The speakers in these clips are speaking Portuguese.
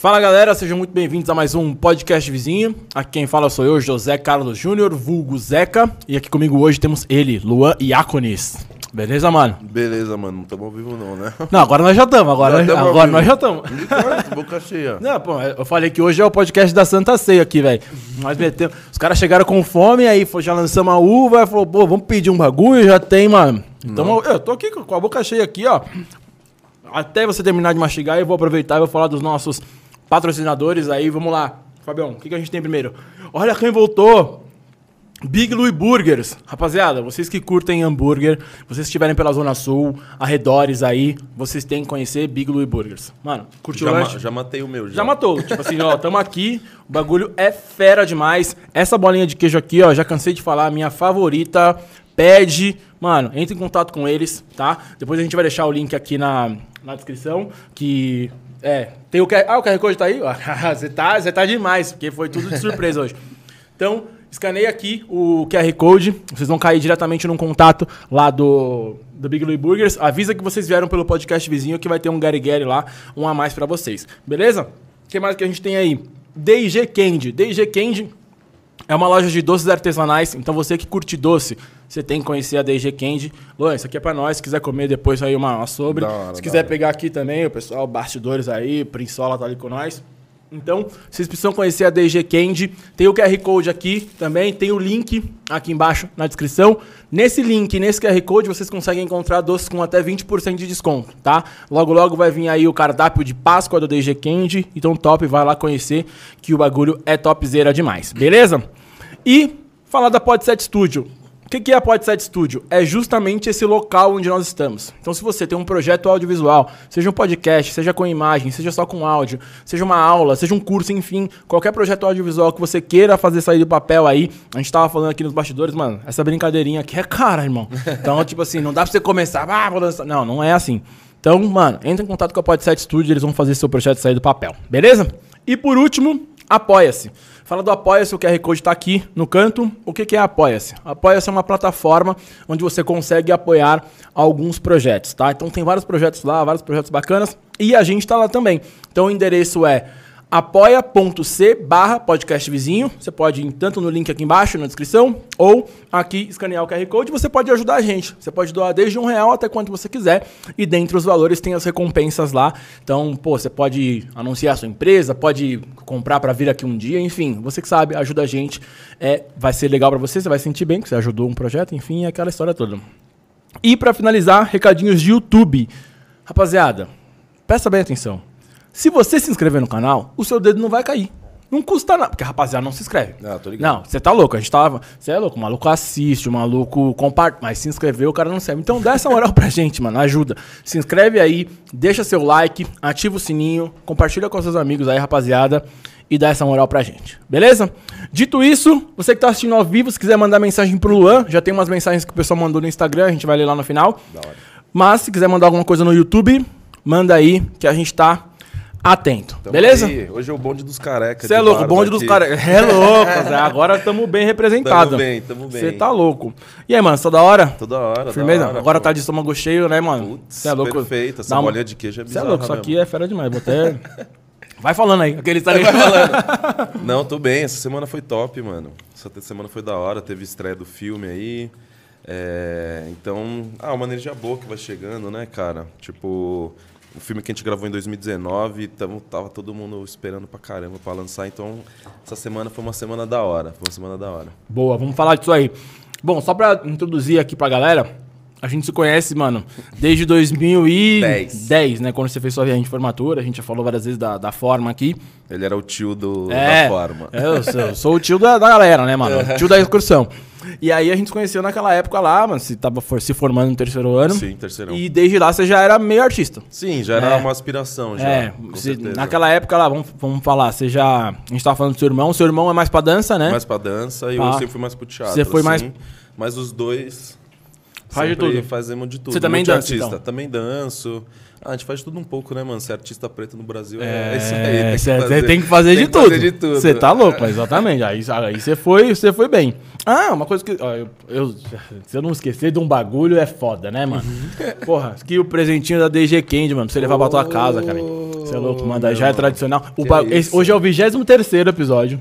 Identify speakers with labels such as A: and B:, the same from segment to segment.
A: Fala galera, sejam muito bem-vindos a mais um podcast vizinho. Aqui quem fala sou eu, José Carlos Júnior, vulgo Zeca. E aqui comigo hoje temos ele, Luan Iaconis. Beleza, mano?
B: Beleza, mano. Não estamos ao vivo não, né?
A: Não, agora nós já estamos. Agora,
B: Já ao
A: agora
B: vivo.
A: nós já estamos.
B: Boca cheia.
A: Não, pô, eu falei que hoje é o podcast da Santa Ceia aqui, velho. Nós metemos. Os caras chegaram com fome, aí já lançamos a uva, aí falou, pô, vamos pedir um bagulho, já tem, mano. Então eu tô aqui com a boca cheia aqui, ó. Até você terminar de mastigar, eu vou aproveitar e vou falar dos nossos patrocinadores aí. Vamos lá. Fabião, o que, que a gente tem primeiro? Olha quem voltou! Big Louie Burgers. Rapaziada, vocês que curtem hambúrguer, vocês que estiverem pela Zona Sul, arredores aí, vocês têm que conhecer Big Louie Burgers. Mano, curtiu
B: Já,
A: o
B: ma-
A: lanche?
B: já matei o meu, já.
A: Já matou. Tipo assim, ó, tamo aqui, o bagulho é fera demais. Essa bolinha de queijo aqui, ó, já cansei de falar, minha favorita. Pede, mano, entre em contato com eles, tá? Depois a gente vai deixar o link aqui na, na descrição, que é, tem o QR, ah, o QR Code tá aí? Você tá, você tá demais, porque foi tudo de surpresa hoje. Então, escaneie aqui o QR Code, vocês vão cair diretamente num contato lá do, do Big Louie Burgers. Avisa que vocês vieram pelo podcast vizinho que vai ter um Gary Gary lá, um a mais pra vocês. Beleza? O que mais que a gente tem aí? D&G Candy. D&G Candy é uma loja de doces artesanais, então você que curte doce, você tem que conhecer a D&G Candy. Luan, isso aqui é pra nós, se quiser comer depois aí uma, uma sobre.
B: Hora,
A: se quiser pegar aqui também, o pessoal, bastidores aí, Prinsola tá ali com nós. Então, vocês precisam conhecer a DG Candy. Tem o QR Code aqui também, tem o link aqui embaixo na descrição. Nesse link, nesse QR Code, vocês conseguem encontrar doces com até 20% de desconto, tá? Logo, logo vai vir aí o cardápio de Páscoa do DG Candy. Então, top, vai lá conhecer que o bagulho é topzera demais, beleza? E falar da Podset Studio. O que, que é a Podset Studio? É justamente esse local onde nós estamos. Então, se você tem um projeto audiovisual, seja um podcast, seja com imagem, seja só com áudio, seja uma aula, seja um curso, enfim, qualquer projeto audiovisual que você queira fazer sair do papel aí, a gente tava falando aqui nos bastidores, mano, essa brincadeirinha aqui é cara, irmão. Então, tipo assim, não dá pra você começar, ah, vou lançar. Não, não é assim. Então, mano, entra em contato com a Podset Studio, eles vão fazer seu projeto sair do papel, beleza? E por último, Apoia-se. Fala do Apoia-se, o QR Code está aqui no canto. O que, que é Apoia-se? Apoia-se é uma plataforma onde você consegue apoiar alguns projetos, tá? Então tem vários projetos lá, vários projetos bacanas. E a gente está lá também. Então o endereço é apoia.c barra podcast vizinho. Você pode ir tanto no link aqui embaixo, na descrição, ou aqui escanear o QR Code. Você pode ajudar a gente. Você pode doar desde um real até quanto você quiser. E dentre os valores tem as recompensas lá. Então, pô, você pode anunciar a sua empresa, pode comprar para vir aqui um dia, enfim. Você que sabe, ajuda a gente. É, vai ser legal para você, você vai sentir bem que você ajudou um projeto, enfim, é aquela história toda. E para finalizar, recadinhos de YouTube. Rapaziada, presta bem atenção. Se você se inscrever no canal, o seu dedo não vai cair. Não custa nada. Porque, rapaziada, não se inscreve.
B: Ah, tô ligado.
A: Não, você tá louco. A gente tava. Você é louco. O maluco assiste, o maluco compartilha. Mas se inscreveu, o cara não serve. Então dá essa moral pra gente, mano. Ajuda. Se inscreve aí, deixa seu like, ativa o sininho, compartilha com seus amigos aí, rapaziada. E dá essa moral pra gente. Beleza? Dito isso, você que tá assistindo ao vivo, se quiser mandar mensagem pro Luan, já tem umas mensagens que o pessoal mandou no Instagram, a gente vai ler lá no final.
B: Da hora.
A: Mas se quiser mandar alguma coisa no YouTube, manda aí que a gente tá atento.
B: Tamo
A: Beleza?
B: aí. Hoje é o bonde dos carecas.
A: Você é louco, bonde dos caras. É louco, Zé. Agora estamos bem representados.
B: Tamo bem, tamo bem.
A: Você tá louco. E aí, mano, você tá da hora?
B: Toda hora.
A: Firmeza?
B: da hora,
A: Agora
B: pô.
A: tá de estômago cheio, né, mano? Você é louco.
B: perfeito. Essa
A: Dá uma-
B: de queijo é
A: Você é
B: bizarra
A: louco, isso aqui é fera demais. Vou até. Vai falando aí. Aquele tá
B: Não, tô bem. Essa semana foi top, mano. Essa semana foi da hora. Teve estreia do filme aí. É, então, ah, uma energia boa que vai chegando, né, cara? Tipo, o filme que a gente gravou em 2019, tamo, tava todo mundo esperando pra caramba pra lançar. Então, essa semana foi uma semana da hora. Foi uma semana da hora.
A: Boa, vamos falar disso aí. Bom, só pra introduzir aqui pra galera, a gente se conhece, mano, desde 2010,
B: Dez.
A: né? Quando você fez sua viagem de formatura, a gente já falou várias vezes da, da forma aqui.
B: Ele era o tio do,
A: É,
B: da forma.
A: Eu sou, eu sou o tio da, da galera, né, mano? O tio da excursão. E aí a gente se conheceu naquela época lá, mano. Você tava for- se formando no terceiro ano.
B: Sim, terceirão.
A: E desde lá você já era meio artista.
B: Sim, já era
A: É.
B: uma aspiração, já.
A: é,
B: certeza.
A: naquela época lá, vamos, vamos falar, você já. A gente tava falando do seu irmão, seu irmão é mais pra dança, né?
B: Mais pra dança e
A: Tá.
B: eu sempre fui mais pro teatro.
A: Você foi mais-
B: assim, Mas os dois.
A: Faz de tudo.
B: Fazemos de tudo.
A: Você também dança,
B: artista.
A: então?
B: Também danço. Ah, a gente faz tudo um pouco, né, mano? Ser artista preto no Brasil é,
A: É,
B: isso aí.
A: cê-
B: que
A: cê tem que fazer
B: tem
A: de
B: que fazer
A: tudo.
B: de tudo.
A: Você tá louco, exatamente. Aí você foi, você foi bem. Ah, uma coisa que. ó, eu, eu- se eu não esquecer de um bagulho, é foda, né, mano?
B: Uhum.
A: Porra, que o presentinho da DG Candy, mano, pra você levar pra tua casa, cara. Você é louco, manda. Já é tradicional. Ba- esse- hoje é o 23 episódio.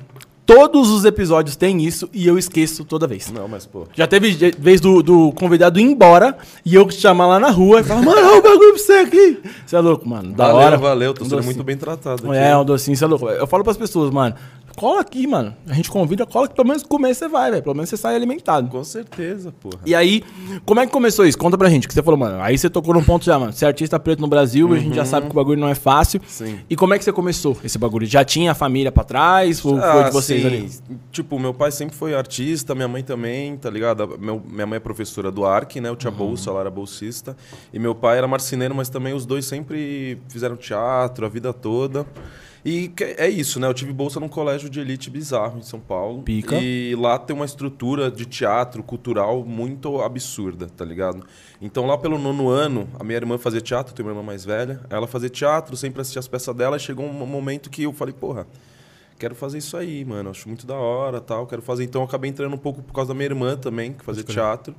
A: Todos os episódios têm isso e eu esqueço toda vez.
B: Não, mas, pô.
A: Já teve vez do, do convidado ir embora e eu chamar lá na rua e falar, mano, olha o bagulho pra você aqui. Você é louco, mano. Da
B: valeu,
A: hora.
B: valeu. Tô
A: Um
B: sendo
A: docinho.
B: muito bem tratado. aqui.
A: É, um docinho, você é louco. Eu falo pras pessoas, mano, cola aqui, mano. A gente convida, cola que pelo menos comer você vai, velho. Pelo menos você sai alimentado.
B: Com certeza, porra.
A: E aí, como é que começou isso? Conta pra gente, que você falou, mano. Aí você tocou num ponto já, mano. Ser artista preto no Brasil, a gente já sabe que o bagulho não é fácil.
B: Uhum. Sim.
A: E como é que você começou esse bagulho? Já tinha a família pra trás? Ou foi
B: Ah,
A: de vocês
B: sim.
A: ali?
B: Tipo, meu pai sempre foi artista, minha mãe também, tá ligado? Meu, minha mãe é professora do ARC, né? Eu tinha bolsa, ela era bolsista. E meu pai era marceneiro, mas também os dois sempre fizeram teatro a vida toda. E é isso, né? Eu tive bolsa num colégio de elite bizarro em São Paulo.
A: Pica.
B: E lá tem uma estrutura de teatro cultural muito absurda, tá ligado? Então lá pelo nono ano, a minha irmã fazia teatro, eu tenho uma irmã mais velha. Ela fazia teatro, sempre assistia as peças dela. E chegou um momento que eu falei, porra, quero fazer isso aí, mano. Acho muito da hora, tal. Quero fazer. Então eu acabei entrando um pouco por causa da minha irmã também, que fazia teatro.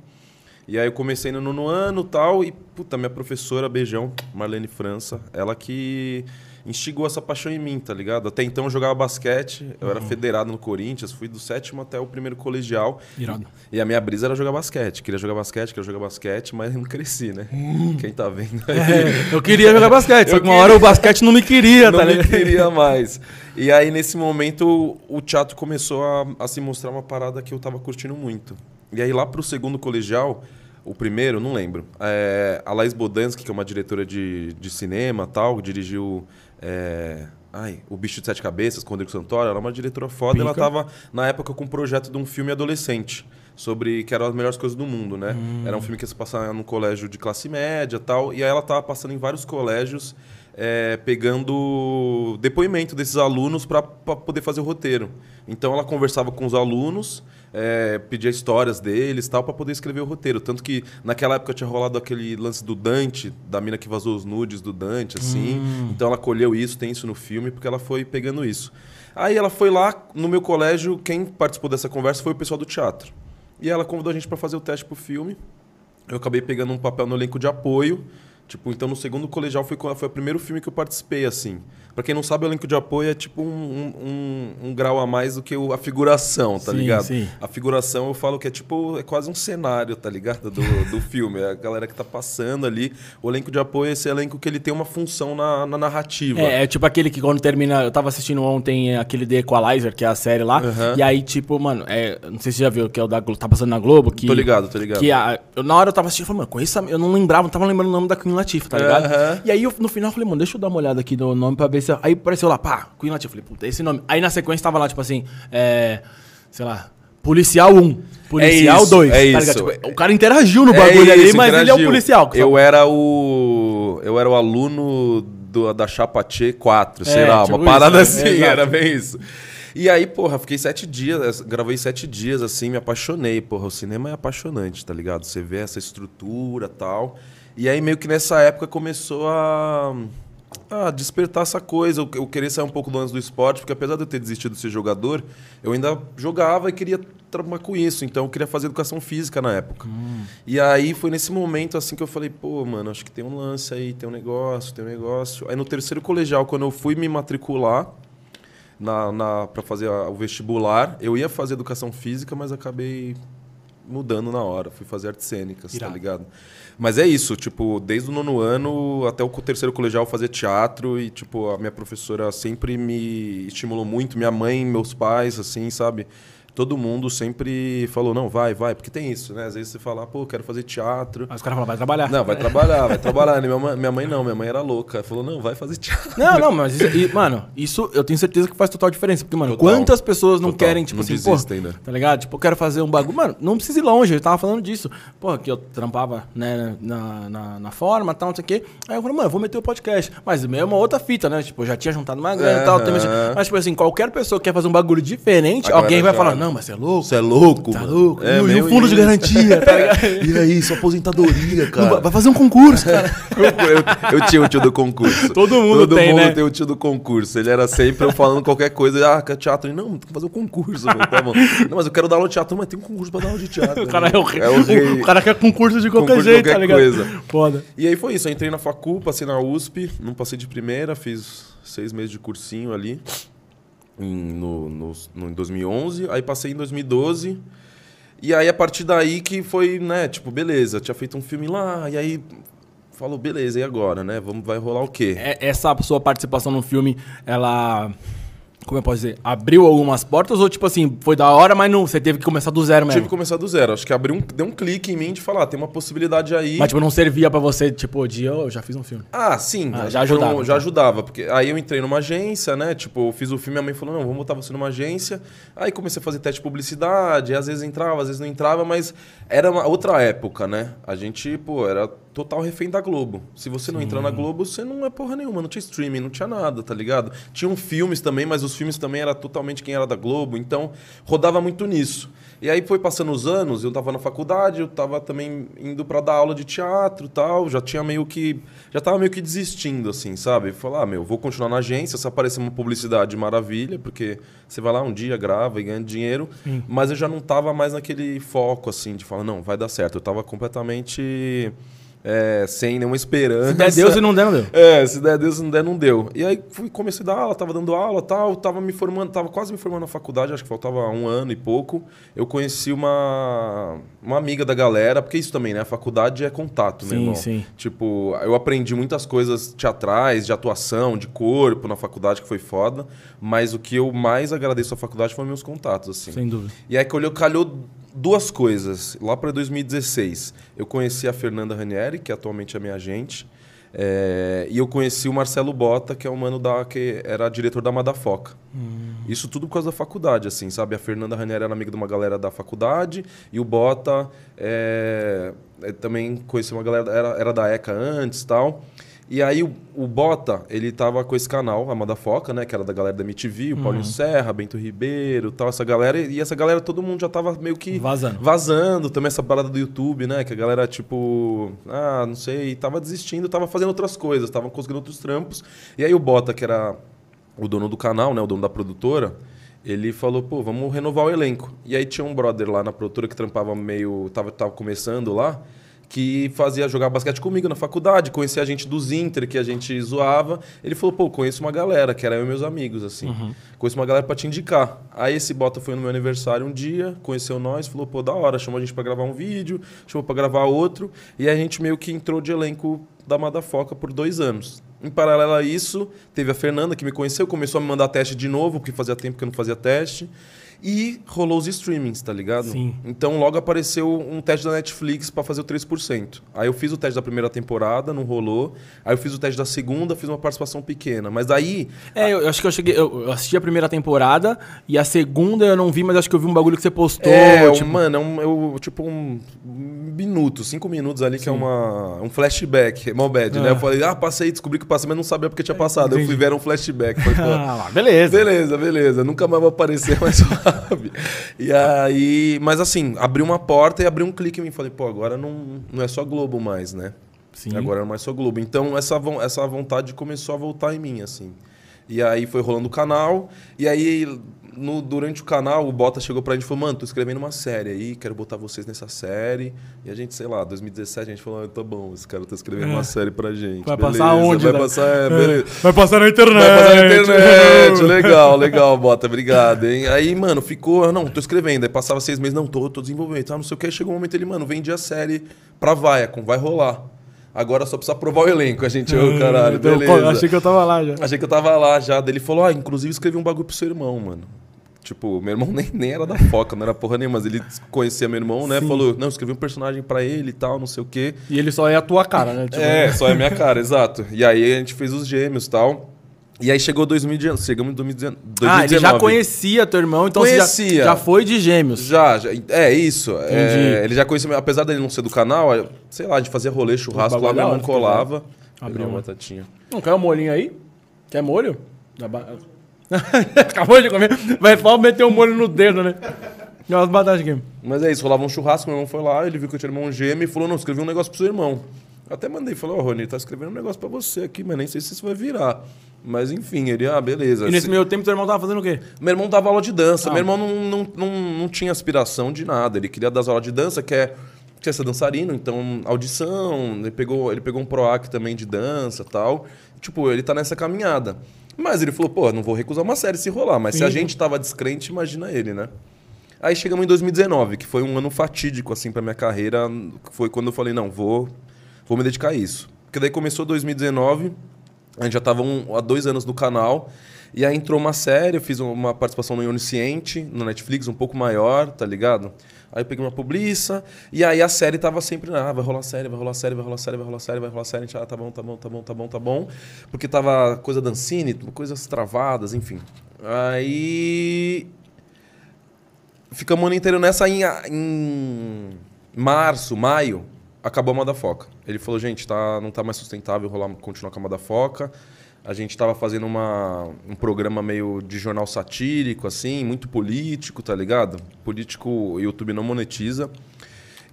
B: E aí eu comecei no nono ano, tal, e puta, minha professora, beijão, Marlene França, ela que instigou essa paixão em mim, tá ligado? Até então eu jogava basquete, eu era federado no Corinthians, fui do sétimo até o primeiro colegial.
A: Irado.
B: E a minha brisa era jogar basquete. Queria jogar basquete, queria jogar basquete, mas não cresci, né? Quem tá vendo aí.
A: É, eu queria jogar basquete, só que uma hora
B: queria.
A: o basquete não me queria,
B: não
A: tá
B: me
A: ligado?
B: queria mais. E aí, nesse momento, o teatro começou a, a se mostrar uma parada que eu tava curtindo muito. E aí, lá pro segundo colegial, o primeiro, não lembro, é, a Laís Bodansky, que é uma diretora de, de cinema tal, dirigiu... é, Ai, O Bicho de Sete Cabeças, com o Rodrigo Santoro, ela é uma diretora foda. Ela
A: Pica.
B: tava, na época, com um projeto de um filme adolescente. Sobre que eram as melhores coisas do mundo, né?
A: Hum.
B: Era um filme que ia se passar num colégio de classe média tal. E aí ela tava passando em vários colégios, é, pegando depoimento desses alunos para poder fazer o roteiro. Então ela conversava com os alunos, é, pedia histórias deles tal, para poder escrever o roteiro. Tanto que naquela época tinha rolado aquele lance do Dante, da mina que vazou os nudes do Dante, assim. Então ela colheu isso, tem isso no filme, porque ela foi pegando isso. Aí ela foi lá no meu colégio, quem participou dessa conversa foi o pessoal do teatro. E ela convidou a gente para fazer o teste pro filme. Eu acabei pegando um papel no elenco de apoio. Tipo, então no segundo colegial foi, foi o primeiro filme que eu participei, assim. Pra quem não sabe, o elenco de apoio é tipo um, um, um- grau a mais do que o- a figuração, tá
A: Sim,
B: ligado?
A: sim.
B: A figuração eu falo que é tipo, é quase um cenário, tá ligado? Do, do filme. É a galera que tá passando ali. O elenco de apoio é esse elenco que ele tem uma função na, na narrativa.
A: É, é tipo aquele que quando termina. Eu tava assistindo ontem aquele The Equalizer, que é a série lá.
B: Aham.
A: E aí, tipo, mano, é, não sei se você já viu, que é o da Globo, tá passando na Globo. Que,
B: Tô ligado, tô ligado.
A: Que a, eu, na hora eu tava assistindo, eu falei, mano, conheço Eu não lembrava, não tava lembrando o nome da Queen Latifah, tá ligado? E aí eu, no final eu falei, mano, deixa eu dar uma olhada aqui no nome pra ver se. Aí apareceu lá, pá, Queen Latifah. Eu falei, puta, esse nome. Aí na sequência tava lá, tipo assim, é. Sei lá. Policial 1, Policial
B: isso,
A: 2.
B: é
A: tá
B: isso.
A: ligado? Tipo, o cara interagiu no bagulho ali,
B: isso,
A: mas ele é o
B: interagiu.
A: policial.
B: Eu era o. Eu era o aluno do- da Chapa Tchê 4, sei
A: É,
B: lá,
A: tipo
B: uma parada
A: isso, é,
B: assim,
A: exato.
B: era bem isso. E aí, porra, fiquei sete dias, gravei sete dias, assim, me apaixonei, porra. O cinema é apaixonante, tá ligado? Você vê essa estrutura tal. E aí, meio que nessa época começou a. a despertar essa coisa, eu, eu querer sair um pouco do lance do esporte, porque apesar de eu ter desistido de ser jogador, eu ainda jogava e queria trabalhar com isso, então eu queria fazer educação física na época. E aí foi nesse momento assim que eu falei, pô, mano, acho que tem um lance aí, tem um negócio, tem um negócio. Aí no terceiro colegial, quando eu fui me matricular na, na, para fazer a- o vestibular, eu ia fazer educação física, mas acabei mudando na hora, fui fazer artes cênicas,
A: Irado.
B: tá ligado? Mas é isso, tipo, desde o nono ano até o terceiro colegial fazia teatro e, tipo, a minha professora sempre me estimulou muito, minha mãe, meus pais, assim, sabe? Todo mundo sempre falou, não, vai, vai, porque tem isso, né? Às vezes você fala, pô, quero fazer teatro.
A: Aí os caras falam, vai trabalhar.
B: Não, vai trabalhar, vai trabalhar. Minha mãe, minha mãe não, minha mãe era louca. Falou, não, vai fazer teatro.
A: Não, não, mas isso, e, mano, isso eu tenho certeza que faz total diferença. Porque, mano,
B: Total.
A: quantas pessoas não
B: Total.
A: querem, tipo
B: Não
A: assim, pô,
B: né?
A: tá ligado? Tipo, eu quero fazer um bagulho. Mano, não precisa ir longe, eu tava falando disso. Pô, que eu trampava, né, na, na, na forma e tal, não sei o quê. Aí eu falei, mano, eu vou meter o podcast. Mas é uma outra fita, né? Tipo, eu já tinha juntado uma grana e tal. assim,
B: Aham.
A: mas, tipo assim, qualquer pessoa que quer fazer um bagulho diferente,
B: A
A: alguém vai
B: galera
A: falar,
B: já-
A: não, mas você é louco?
B: Você é louco?
A: Tá
B: mano.
A: louco?
B: É,
A: e, o- e
B: meu
A: o fundo de garantia, tá ligado?
B: E aí, sua aposentadoria, cara?
A: vai- fazer um concurso, cara.
B: eu, eu tinha o tio do concurso.
A: Todo mundo
B: Todo
A: tem,
B: mundo
A: né?
B: tem o tio do concurso. Ele era sempre eu falando qualquer coisa. Ah, teatro? Não, tem que fazer um concurso. Eu falei, tá bom. Não, mas eu quero dar aula de teatro. Mas tem um concurso pra dar aula de teatro.
A: O cara é o rei.
B: É o rei.
A: O cara quer concurso de qualquer
B: Concurso de
A: jeito,
B: qualquer
A: tá ligado?
B: coisa.
A: Foda.
B: E aí foi isso. Eu entrei na facu, passei na USP. Não passei de primeira. Fiz seis meses de cursinho ali. Em, no, no, no- em 2011. Aí passei em 2012. E aí, a partir daí que foi, né? Tipo, beleza. Tinha feito um filme lá. E aí... Falou, beleza, e agora, né? Vamos, vai rolar o quê?
A: É- Essa sua participação no filme, ela. Como eu posso dizer? Abriu algumas portas ou, tipo assim, foi da hora, mas não, você teve que começar do zero mesmo?
B: Tive que começar do zero. Acho que abriu um, deu um clique em mim de falar, tem uma possibilidade aí.
A: Mas, tipo, não servia pra você, tipo, de eu já fiz um filme.
B: Ah, sim.
A: Ah,
B: acho
A: já
B: foi um-
A: ajudava,
B: já
A: então.
B: ajudava. Porque aí eu entrei numa agência, né? Tipo, eu fiz o filme, minha mãe falou, não, vamos botar você numa agência. Aí comecei a fazer teste de publicidade, às vezes entrava, às vezes não entrava, mas era uma outra época, né? A gente, pô, era total refém da Globo. Se você não entrar na Globo, você não é porra nenhuma, não tinha streaming, não tinha nada, tá ligado? Tinham filmes também, mas os filmes também era totalmente quem era da Globo, então rodava muito nisso. E aí foi passando os anos, eu tava na faculdade, eu tava também indo pra dar aula de teatro e tal, já tinha meio que. Já tava meio que desistindo, assim, sabe? Falar, ah, meu, vou continuar na agência, se aparecer uma publicidade, maravilha, porque você vai lá um dia, grava e ganha dinheiro, mas eu já não tava mais naquele foco, assim, de falar, não, vai dar certo. Eu tava completamente. É, sem nenhuma esperança.
A: Se der Deus e não der, não deu.
B: É, se der Deus, se não der, não deu. E aí fui, comecei a dar aula, tava dando aula tal, tava me formando, tava quase me formando na faculdade, acho que faltava um ano e pouco. Eu conheci uma, uma amiga da galera, porque isso também, né? A faculdade é contato, meu
A: Sim,
B: irmão.
A: sim.
B: Tipo, eu aprendi muitas coisas teatrais, de atuação, de corpo na faculdade, que foi foda. Mas o que eu mais agradeço à faculdade foram meus contatos, assim.
A: Sem dúvida.
B: E aí colheu, calhou duas coisas. Lá para 2016, eu conheci a Fernanda Ranieri, que atualmente é minha agente. é, e eu conheci o Marcelo Bota, que é o mano da que era diretor da Madafoca. Isso tudo por causa da faculdade, assim, sabe? A Fernanda Ranieri era amiga de uma galera da faculdade e o Bota é, é, também conheci uma galera era, era da ECA antes, tal. E aí o, o Bota, ele tava com esse canal, a Madafoca, né? Que era da galera da MTV, o Paulinho Serra, Bento Ribeiro, tal, essa galera. E essa galera, todo mundo já tava meio que
A: Vazando.
B: vazando. Também essa parada do YouTube, né? Que a galera, tipo, ah, não sei, tava desistindo, tava fazendo outras coisas, tava conseguindo outros trampos. E aí o Bota, que era o dono do canal, né? O dono da produtora, ele falou, pô, vamos renovar o elenco. E aí tinha um brother lá na produtora que trampava meio. tava, tava começando lá. Que fazia jogar basquete comigo na faculdade, conhecia a gente dos Inter, que a gente zoava. Ele falou, pô, conheço uma galera, que era eu e meus amigos, assim. Conheço uma galera pra te indicar. Aí esse Bota foi no meu aniversário um dia, conheceu nós, falou, pô, da hora, chamou a gente pra gravar um vídeo, chamou pra gravar outro. E a gente meio que entrou de elenco da Madafoca por dois anos. Em paralelo a isso, teve a Fernanda que me conheceu, começou a me mandar teste de novo, porque fazia tempo que eu não fazia teste. E rolou os streamings, tá ligado?
A: Sim.
B: Então logo apareceu um teste da Netflix pra fazer o 3%. Aí eu fiz o teste da primeira temporada, não rolou. Aí eu fiz o teste da segunda, fiz uma participação pequena. Mas aí.
A: É, eu, eu acho que eu cheguei. Eu, assisti a primeira temporada e a segunda eu não vi, mas acho que eu vi um bagulho que você postou.
B: É,
A: tipo,
B: mano, é um, eu, tipo um minuto, cinco minutos ali, que é uma, um flashback, mal bad, né?
A: Ah.
B: Eu falei, ah, passei, descobri que passei, mas não sabia porque tinha passado. Eu fui ver um flashback. Falei,
A: Ah, beleza.
B: Beleza, beleza. Nunca mais vou aparecer, mas suave. E aí. Mas assim, abriu uma porta e abriu um clique em mim. Falei, pô, agora não, não é só Globo mais, né?
A: Sim.
B: Agora não é mais só Globo. Então essa, essa vontade começou a voltar em mim, assim. E aí foi rolando o canal. E aí, no, durante o canal, o Bota chegou pra gente e falou: Mano, tô escrevendo uma série aí, quero botar vocês nessa série. E a gente, sei lá, 2017, a gente falou: ah, tá bom, esse cara tá escrevendo
A: É.
B: uma série pra gente.
A: Vai passar
B: Beleza,
A: onde,
B: Vai
A: né?
B: passar, é, beleza.
A: Vai passar na internet.
B: Vai passar na internet, legal, legal, Bota, obrigado, hein? Aí, mano, ficou, não, tô escrevendo, aí passava seis meses, não, tô, tô desenvolvendo, tá, não sei o que, aí chegou um momento ele, mano, vendi a série pra Viacom, vai rolar. Agora só precisa aprovar o elenco, a gente, ô, caralho, beleza.
A: Achei que eu tava lá já.
B: Achei que eu tava lá já, daí ele falou, ah, inclusive escrevi um bagulho pro seu irmão, mano. Tipo, meu irmão nem, nem era da Foca, não era porra nenhuma, mas ele conhecia meu irmão, né?
A: Sim.
B: Falou, não, escrevi um personagem pra ele e tal, não sei o quê.
A: E ele só é a tua cara, né? Tipo,
B: É, só é minha cara, exato. E aí a gente fez os gêmeos e tal. E aí chegou 2019, chegamos em 2019.
A: Ah, ele já conhecia teu irmão, então você
B: Conhecia.
A: já, já foi de gêmeos.
B: Já, já. É isso. É, ele já conhecia, apesar dele não ser do canal, é, sei lá, a gente fazia rolê, churrasco lá, meu
A: da
B: irmão
A: hora,
B: colava.
A: Abriu
B: uma
A: uma.
B: batatinha.
A: Não quer um molhinho aí? Quer molho? Acabou de comer. Vai só meter o molho no dedo, né? Deu umas batatas aqui.
B: Mas é isso, rolava um churrasco, meu irmão foi lá, ele viu que eu tinha irmão gêmeo e falou, não, escrevi um negócio pro seu irmão. Eu até mandei, falou, ó, Rony, tá escrevendo um negócio pra você aqui, mas nem sei se isso vai virar. Mas enfim, ele, ah, beleza.
A: E nesse
B: Se-
A: meio tempo, teu irmão tava fazendo o quê?
B: Meu irmão dava aula de dança.
A: Ah.
B: Meu irmão não, não, não, não tinha aspiração de nada. Ele queria dar aula de dança, que é quer ser dançarino, então audição, ele pegou, ele pegou um PROAC também de dança tal. Tipo, ele tá nessa caminhada. Mas ele falou, pô, não vou recusar uma série se rolar. Mas se a gente tava descrente, imagina ele, né? Aí chegamos em 2019, que foi um ano fatídico, assim, pra minha carreira. Foi quando eu falei, não, vou, vou me dedicar a isso. Porque daí começou 2019, a gente já tava um- há dois anos no canal. E aí entrou uma série, eu fiz uma participação no Onisciente, no Netflix, um pouco maior, tá ligado? Aí eu peguei uma publiça, e aí a série tava sempre, ah, vai rolar série, vai rolar série, vai rolar série, vai rolar série, vai rolar série. A gente, ah, tá bom, tá bom, tá bom, tá bom, tá bom. Porque tava coisa dancine, coisas travadas, enfim. Aí ficamos o ano inteiro nessa em, em março, maio, acabou a Madafoca. Ele falou, gente, tá, não tá mais sustentável rolar, continuar com a Madafoca. A gente tava fazendo uma, um programa meio de jornal satírico, assim, muito político, tá ligado? Político, o YouTube não monetiza.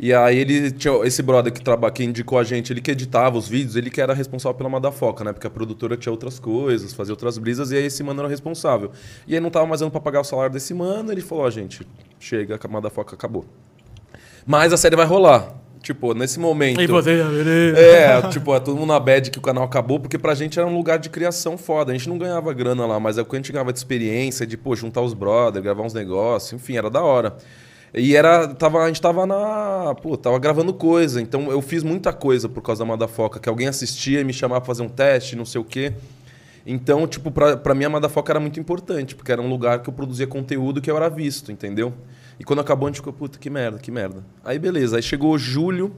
B: E aí ele tinha esse brother que, traba, que indicou a gente, ele que editava os vídeos, ele que era responsável pela Madafoca, né? Porque a produtora tinha outras coisas, fazia outras brisas, e aí esse mano era responsável. E aí não tava mais dando pra pagar o salário desse mano, ele falou, ó, gente, chega, a Madafoca acabou. Mas a série vai rolar. Tipo, nesse momento.
A: E você, beleza.
B: É, tipo, é todo mundo na bad que o canal acabou, porque pra gente era um lugar de criação foda. A gente não ganhava grana lá, mas é o que a gente ganhava de experiência, de, pô, juntar os brothers, gravar uns negócios, enfim, era da hora. E era. Tava, a gente tava na. Pô, tava gravando coisa. Então eu fiz muita coisa por causa da Madafoca, que alguém assistia e me chamava pra fazer um teste, não sei o quê. Então, tipo, pra, pra mim a Madafoca era muito importante, porque era um lugar que eu produzia conteúdo que eu era visto, entendeu? E quando acabou, a gente ficou, puta, que merda, que merda. Aí beleza, aí chegou julho,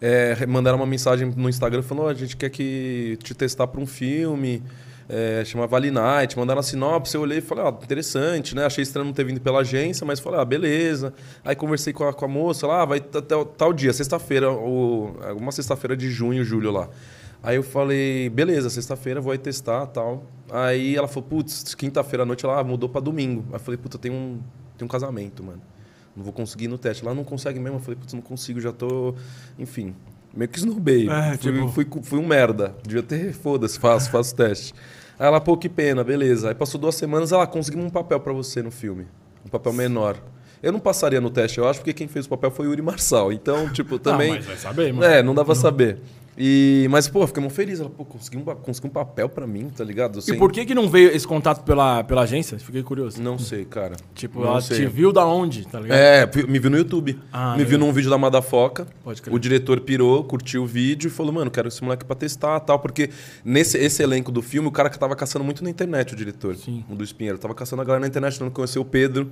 B: é, mandaram uma mensagem no Instagram falando: "Ó, a gente quer que te testar para um filme, é, chama Valley Night. Mandaram a sinopse, eu olhei e falei: ah, interessante, né? Achei estranho não ter vindo pela agência, mas falei: ah, beleza. Aí conversei com a, com a moça lá, ah, vai até tal dia, sexta-feira, ou- uma sexta-feira de junho, julho lá. Aí eu falei: beleza, sexta-feira vou aí testar tal. Aí ela falou: putz, quinta-feira à noite ela ah, mudou para domingo. Aí eu falei: puta, tem um, tem um casamento, mano. Não vou conseguir ir no teste. Lá não consegue mesmo. Eu falei, putz, não consigo, já tô. Enfim. Meio que snobei.
A: É,
B: fui,
A: tipo-
B: fui, fui um merda. Devia ter, foda-se, faço, faço teste. Aí ela, pô, que pena, beleza. Aí passou duas semanas, ela conseguimos um papel pra você no filme. Um papel menor. Eu não passaria no teste, eu acho, porque quem fez o papel foi o Yuri Marçal. Então, tipo, também.
A: mas vai saber, mano.
B: É, não dá pra saber. E, mas, pô, fiquei muito feliz. Ela, pô, conseguiu um, conseguiu um papel pra mim, tá ligado?
A: E
B: Sem-
A: por que que não veio esse contato pela, pela agência? Fiquei curioso.
B: Não sei, cara.
A: Tipo,
B: não
A: ela
B: sei.
A: te viu da onde, tá ligado?
B: É, me viu no YouTube.
A: Ah,
B: me viu num vídeo da Madafoca.
A: Pode crer.
B: O diretor pirou, curtiu o vídeo e falou, mano, quero esse moleque pra testar tal. Porque nesse esse elenco do filme, o cara que tava caçando muito na internet, o diretor.
A: Sim.
B: O do Espinheiro. Tava caçando a galera na internet, não conheceu o Pedro.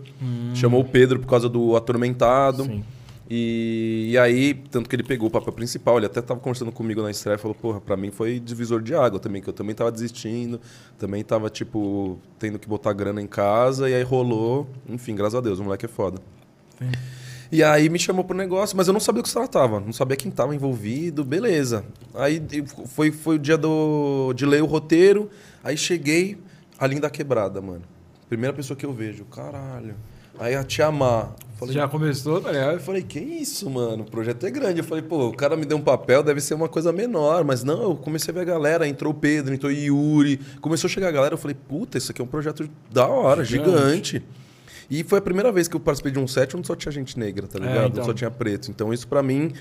B: Chamou o Pedro por causa do Atormentado.
A: Hum. Sim.
B: E, e aí, tanto que ele pegou o papel principal, ele até tava conversando comigo na estreia e falou, porra, pra mim foi divisor de água também, que eu também tava desistindo, também tava, tipo, tendo que botar grana em casa, e aí rolou. Enfim, graças a Deus, o moleque é foda.
A: Sim.
B: E aí me chamou pro negócio, mas eu não sabia o que se tratava, não sabia quem tava envolvido, beleza. Aí foi, foi o dia do, de ler o roteiro, aí cheguei, a linda quebrada, mano. Primeira pessoa que eu vejo, caralho. Aí a Tia Má. Falei,
A: Já começou, tá ligado?
B: eu falei, que isso, mano? O projeto é grande. Eu falei, pô, o cara me deu um papel, deve ser uma coisa menor. Mas não, eu comecei a ver a galera. Entrou o Pedro, entrou o Yuri. Começou a chegar a galera. Eu falei, puta, isso aqui é um projeto da hora,
A: Gigante.
B: gigante. E foi a primeira vez que eu participei de um set onde só tinha gente negra, tá
A: É,
B: ligado?
A: então.
B: Só tinha preto. Então isso pra mim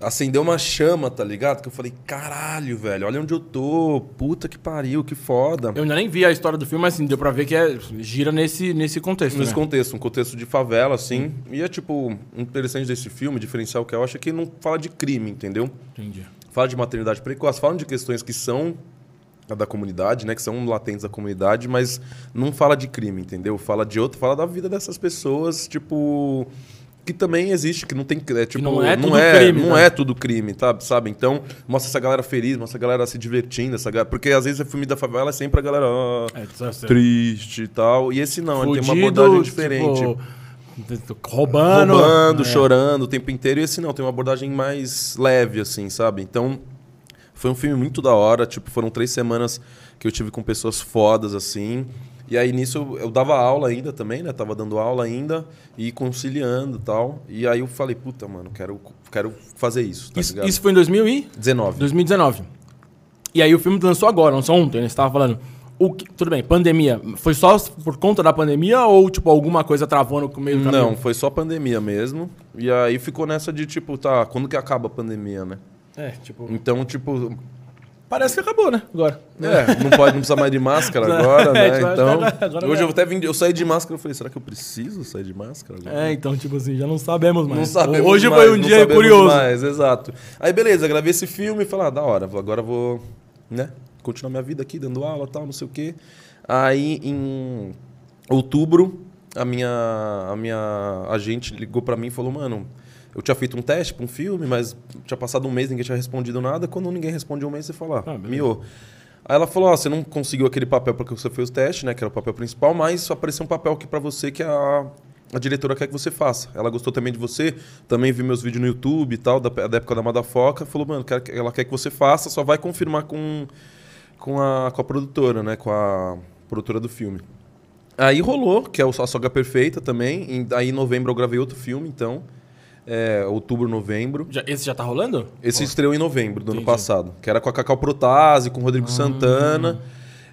B: acendeu uma chama, tá ligado? Que eu falei, caralho, velho, olha onde eu tô. Puta que pariu, que foda.
A: Eu ainda nem vi a história do filme, mas assim, deu pra ver que é, gira nesse, nesse contexto,
B: Nesse
A: né?
B: contexto, um contexto de favela, assim. E é tipo, interessante desse filme, diferencial que eu acho é que não fala de crime, entendeu?
A: Entendi.
B: Fala de maternidade precoce, fala de questões que são da comunidade, né? Que são latentes da comunidade, mas não fala de crime, entendeu? Fala de outro, fala da vida dessas pessoas, tipo. Que também existe, que não tem. É, tipo,
A: não é
B: não
A: tudo
B: é,
A: crime,
B: Não
A: né?
B: é tudo crime, tá, sabe? Então, mostra essa galera feliz, mostra a galera se divertindo, essa galera, porque às vezes o filme da favela é sempre a galera. ah,
A: É,
B: triste e tal. E esse não, ele tem uma
A: Fudido,
B: abordagem diferente.
A: tipo, roubando.
B: roubando,
A: É.
B: chorando o tempo inteiro. E esse não, tem uma abordagem mais leve, assim, sabe? Então, foi um filme muito da hora. Tipo, foram três semanas que eu tive com pessoas fodas, assim. E aí nisso eu, dava aula ainda também, né? Tava dando aula ainda e conciliando e tal. E aí eu falei, puta, mano, quero, quero fazer isso, tá
A: Isso,
B: ligado?
A: isso foi em 2000 e...
B: 19.
A: 2019. E aí o filme lançou agora, lançou ontem, né? Você tava falando. O que- tudo bem, pandemia. Foi só por conta da pandemia ou, tipo, alguma coisa travou no meio do caminho?
B: Não, foi só pandemia mesmo. E aí ficou nessa de tipo, tá, quando que acaba a pandemia, né?
A: É, tipo...
B: Então, tipo,
A: Parece que acabou, né? Agora.
B: É, não pode, não precisa mais de máscara agora,
A: É,
B: né?
A: tipo,
B: Então,
A: agora- agora
B: hoje eu até vim, eu saí de máscara, eu falei, será que eu preciso sair de máscara agora?
A: É, então, tipo assim, já não sabemos mais.
B: Não sabemos
A: Hoje
B: mais,
A: foi um
B: não
A: dia curioso.
B: Mais, exato. Aí beleza, gravei esse filme e falei, ah, da hora, agora vou, né, continuar minha vida aqui, dando aula e tal, não sei o quê. Aí em outubro, a minha, a minha agente ligou pra mim e falou, mano, eu tinha feito um teste pra um filme, mas tinha passado um mês, ninguém tinha respondido nada. Quando ninguém responde um mês, você fala,
A: Ah,
B: miou. Aí ela falou, ó, você não conseguiu aquele papel porque você fez o teste, né, que era o papel principal, mas apareceu um papel aqui pra você que a, a diretora quer que você faça. Ela gostou também de você, também viu meus vídeos no YouTube e tal, da, da época da Madafoca, falou, mano, quer- ela quer que você faça, só vai confirmar com, com, a, com a produtora, né, com a produtora do filme. Aí rolou, que é o A Soga Perfeita também, aí em novembro eu gravei outro filme, então, é, outubro, novembro.
A: Já- esse já tá rolando?
B: Esse estreou em novembro do ano
A: Entendi. Ah.
B: passado. Que era com a Cacau Protase, com o Rodrigo Santana.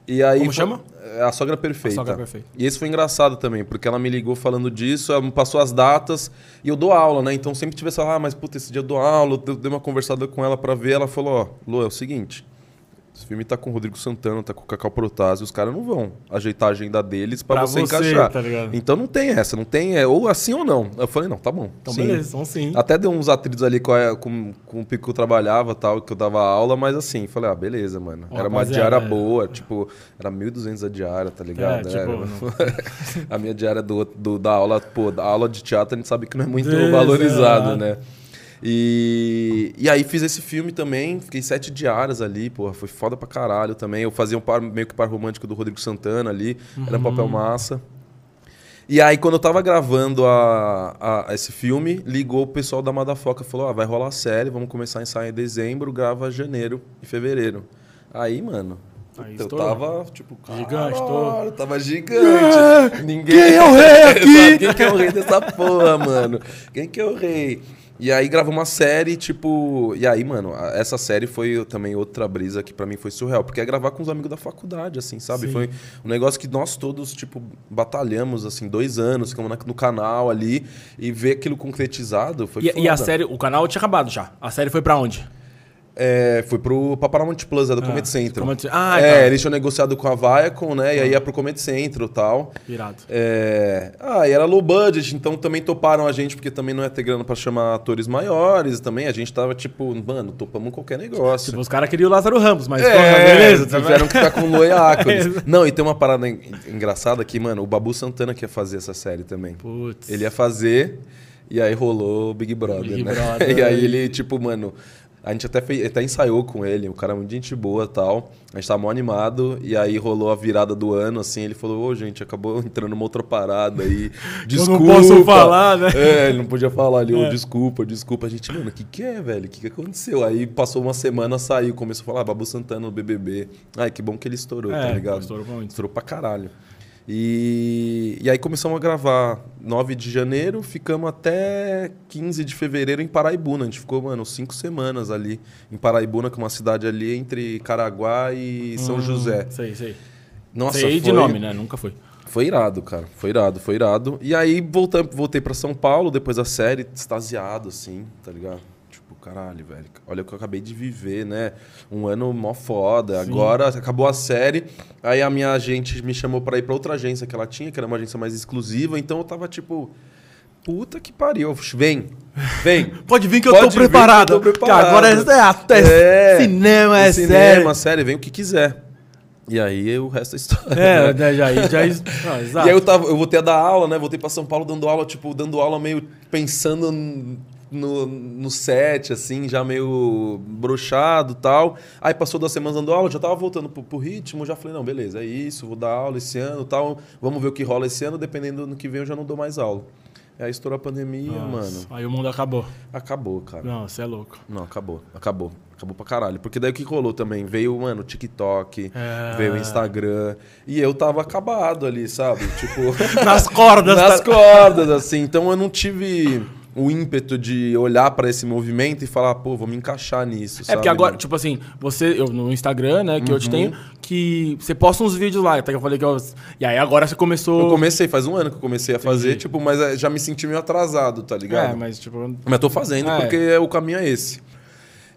B: E aí
A: Como
B: foi-
A: chama?
B: A Sogra Perfeita.
A: A Sogra Perfeita.
B: E esse foi engraçado também, porque ela me ligou falando disso, ela me passou as datas e eu dou aula, né? Então sempre tive essa, ah, mas puta, esse dia eu dou aula, eu dei uma conversada com ela pra ver, ela falou, ó, Lu, é o seguinte, esse filme tá com o Rodrigo Santana, tá com o Cacau Protase, os caras não vão ajeitar a agenda deles pra,
A: Pra
B: você,
A: você,
B: encaixar.
A: tá?
B: Então não tem essa, não tem, é ou assim ou não. Eu falei, não, tá bom.
A: Então,
B: sim.
A: beleza, então sim.
B: Até deu uns atritos ali com, a- com, com o pico que eu trabalhava tal, que eu dava aula, mas assim, falei, ah, beleza, mano.
A: Ó,
B: era uma diária
A: é.
B: boa, tipo, era 1.200 a diária, tá ligado?
A: É, tipo,
B: a minha diária do, do- da aula, pô, da aula de teatro a gente sabe que não é muito
A: Exato.
B: valorizado, né? E, e aí fiz esse filme também, fiquei sete diárias ali, porra, foi foda pra caralho também. Eu fazia um par, meio que par romântico do Rodrigo Santana ali, era um papel massa. E aí, quando eu tava gravando a, a- esse filme, ligou o pessoal da Madafoca e falou: ah, vai rolar a série, vamos começar a ensaiar em dezembro, grava janeiro e fevereiro. Aí, mano.
A: Aí
B: eu
A: estourou.
B: tava, tipo,
A: Gigante,
B: caralho, tava gigante. Ninguém.
A: quem é o rei aqui?
B: Quem que é o rei dessa porra, mano? Quem que é o rei? E aí gravou uma série, tipo. E aí, mano, essa série foi também outra brisa que pra mim foi surreal. Porque é gravar com os amigos da faculdade, assim, sabe?
A: Sim.
B: Foi um negócio que nós todos, tipo, batalhamos, assim, dois anos, ficamos na- no canal ali. E ver aquilo concretizado foi
A: E, e a
B: foda.
A: série, o canal tinha acabado já. A série foi pra onde?
B: É, foi pro pra Paramount Plus, é do
A: Ah,
B: Comedy Central.
A: Comedy- Ah,
B: é,
A: tá.
B: eles tinham negociado com a Viacom, né? E aí ia pro Comedy Central e tal.
A: Irado.
B: É... Ah, e era low budget, então também toparam a gente, porque também não ia ter grana pra chamar atores maiores também. A gente tava tipo, mano, topamos qualquer negócio.
A: Tipo, os caras queriam o Lázaro Ramos, mas
B: é,
A: porra, beleza.
B: tiveram que ficar com o.
A: É.
B: não, e tem uma parada en- engraçada que, mano, o Babu Santana que ia fazer essa série também.
A: Putz.
B: Ele ia fazer, e aí rolou o Big Brother,
A: Big
B: né?
A: Brother.
B: e aí ele, tipo, mano. A gente até, fez, até ensaiou com ele, o cara é muito gente boa e tal. A gente tava mó animado, e aí rolou a virada do ano, assim. Ele falou: Ô, gente, acabou entrando numa outra parada aí. Desculpa.
A: posso falar, né?
B: É, ele não podia falar ali, ô,
A: É.
B: desculpa, desculpa. A gente, mano, o que, que é, velho? O que, que aconteceu? Aí passou uma semana, saiu, começou a falar, ah, Babu Santana no BBB. Ai, que bom que ele estourou, tá
A: É,
B: ligado?
A: estourou muito.
B: Estourou pra caralho. E, e aí começamos a gravar 9 de janeiro, ficamos até 15 de fevereiro em Paraibuna. A gente ficou, mano, cinco semanas ali em Paraibuna, que é uma cidade ali entre Caraguá e São
A: Hum,
B: José.
A: Sei, sei.
B: Nossa,
A: sei de
B: foi-
A: nome, né? Nunca foi.
B: Foi irado, cara. Foi irado, foi irado. E aí voltei, voltei pra São Paulo depois da série, extasiado, assim, tá ligado? Caralho, velho. Olha o que eu acabei de viver, né? Um ano mó foda.
A: Sim.
B: Agora acabou a série. Aí a minha agente me chamou pra ir pra outra agência que ela tinha, que era uma agência mais exclusiva. Então eu tava tipo. Puta que pariu. Vem, vem.
A: Pode vir que eu tô
B: vir que eu
A: preparado.
B: tô preparado.
A: Agora é teatro, é, cinema, é,
B: cinema,
A: série.
B: série, vem o que quiser. E aí o resto é história.
A: É, né, já, já, já, não, exato.
B: E aí eu, tava, eu voltei a dar aula, né? Voltei pra São Paulo dando aula, tipo, dando aula meio pensando no, no set, assim, já meio brochado e tal. Aí passou duas semanas dando aula, já tava voltando pro, pro ritmo, já falei, não, beleza, é isso, vou dar aula esse ano e tal. Vamos ver o que rola esse ano, dependendo do que vem eu já não dou mais aula. Aí estourou a pandemia,
A: Nossa,
B: mano.
A: Aí o mundo acabou.
B: Acabou, cara.
A: Não, você é louco.
B: Não, acabou, acabou, Acabou pra caralho. Porque daí o que rolou também? Veio, mano, o TikTok,
A: É.
B: veio o Instagram. E eu tava acabado ali, sabe? Tipo.
A: Nas cordas.
B: nas
A: tá-
B: cordas, assim. Então eu não tive o ímpeto de olhar pra esse movimento e falar, pô, vou me encaixar nisso.
A: É
B: sabe,
A: porque agora,
B: mano?
A: tipo assim, você, eu, no Instagram, né, que eu te
B: Uhum.
A: tenho, que você posta uns vídeos lá, até que eu falei que eu. E aí agora você começou.
B: Eu comecei, faz um ano que eu comecei a fazer,
A: Entendi.
B: tipo, mas é, já me senti meio atrasado, tá ligado?
A: É, mas tipo.
B: Mas tô fazendo
A: É.
B: porque o caminho é esse.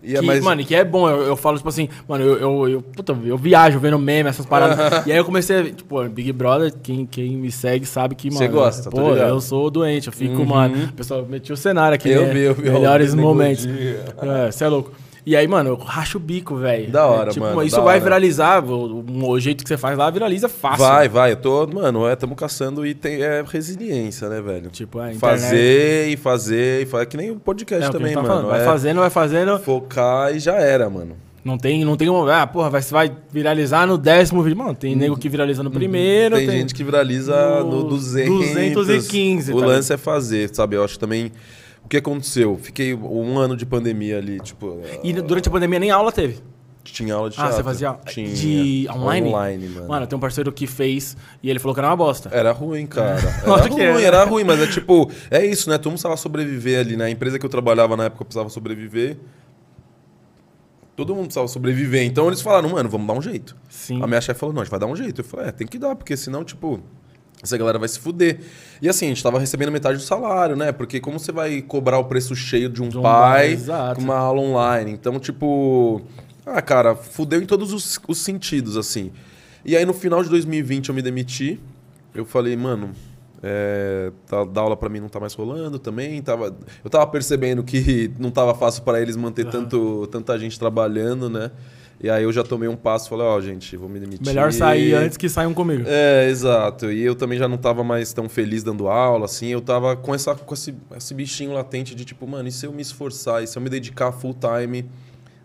B: E é
A: que,
B: mais...
A: Mano, que é bom, eu, eu falo, tipo assim, mano, eu, eu, eu, puta, eu viajo vendo meme, essas paradas. e aí eu comecei a ver, tipo, Big Brother, quem, quem me segue sabe que, mano.
B: Você gosta, tô
A: Pô, eu sou doente, eu fico, mano. O pessoal metiu o cenário aqui,
B: Eu
A: né?
B: vi, eu vi,
A: Melhores momentos.
B: negodia.
A: É, você é louco. E aí, mano, eu racho o bico, velho.
B: Da hora,
A: É, tipo,
B: mano,
A: Isso vai
B: hora.
A: viralizar, o, o- jeito que você faz lá viraliza fácil.
B: Vai, vai. Eu tô, mano, é, tamo caçando e tem é resiliência, né, velho?
A: Tipo, a internet-
B: fazer e fazer e fazer. Que nem o podcast
A: É,
B: também,
A: tá
B: mano.
A: falando. Vai
B: é
A: fazendo, vai fazendo.
B: Focar e já era, mano.
A: Não tem, não tem um. Ah, porra, vai, você vai viralizar no décimo vídeo. Mano, tem nego que viraliza no primeiro.
B: Tem, gente que viraliza no,
A: no
B: 200.
A: 215,
B: O
A: tá
B: lance é fazer, sabe? Eu acho também. O que aconteceu? Fiquei um ano de pandemia ali, tipo.
A: E durante a pandemia nem aula teve.
B: Tinha aula de
A: Ah,
B: teatro.
A: você fazia
B: Tinha.
A: de online?
B: Online, mano.
A: Mano, tem um parceiro que fez e ele falou que era uma bosta.
B: Era ruim, cara. Era ruim,
A: é.
B: era ruim, mas é tipo, é isso, né? Todo mundo precisava sobreviver ali, né? A empresa que eu trabalhava na época precisava sobreviver. Todo mundo precisava sobreviver. Então eles falaram, mano, vamos dar um jeito.
A: Sim.
B: A minha chefe falou, não, a gente vai dar um jeito. Eu falei, é, tem que dar, porque senão, tipo, essa galera vai se fuder. E assim, a gente tava recebendo metade do salário, né? Porque como você vai cobrar o preço cheio de um,
A: De
B: pai com uma aula online? Então, tipo, ah, cara, fudeu em todos os, os sentidos, assim. E aí no final de 2020 eu me demiti. Eu falei, mano, é, tá, dar aula pra mim não tá mais rolando também. Tava, eu tava percebendo que não tava fácil para eles manter tanto, tanta gente trabalhando, né? E aí eu já tomei um passo e falei, ó, gente, vou me demitir.
A: Melhor sair antes que saiam comigo.
B: É, exato. E eu também já não tava mais tão feliz dando aula, assim. Eu tava com, essa, com esse, esse bichinho latente de tipo, mano, e se eu me esforçar? E se eu me dedicar full time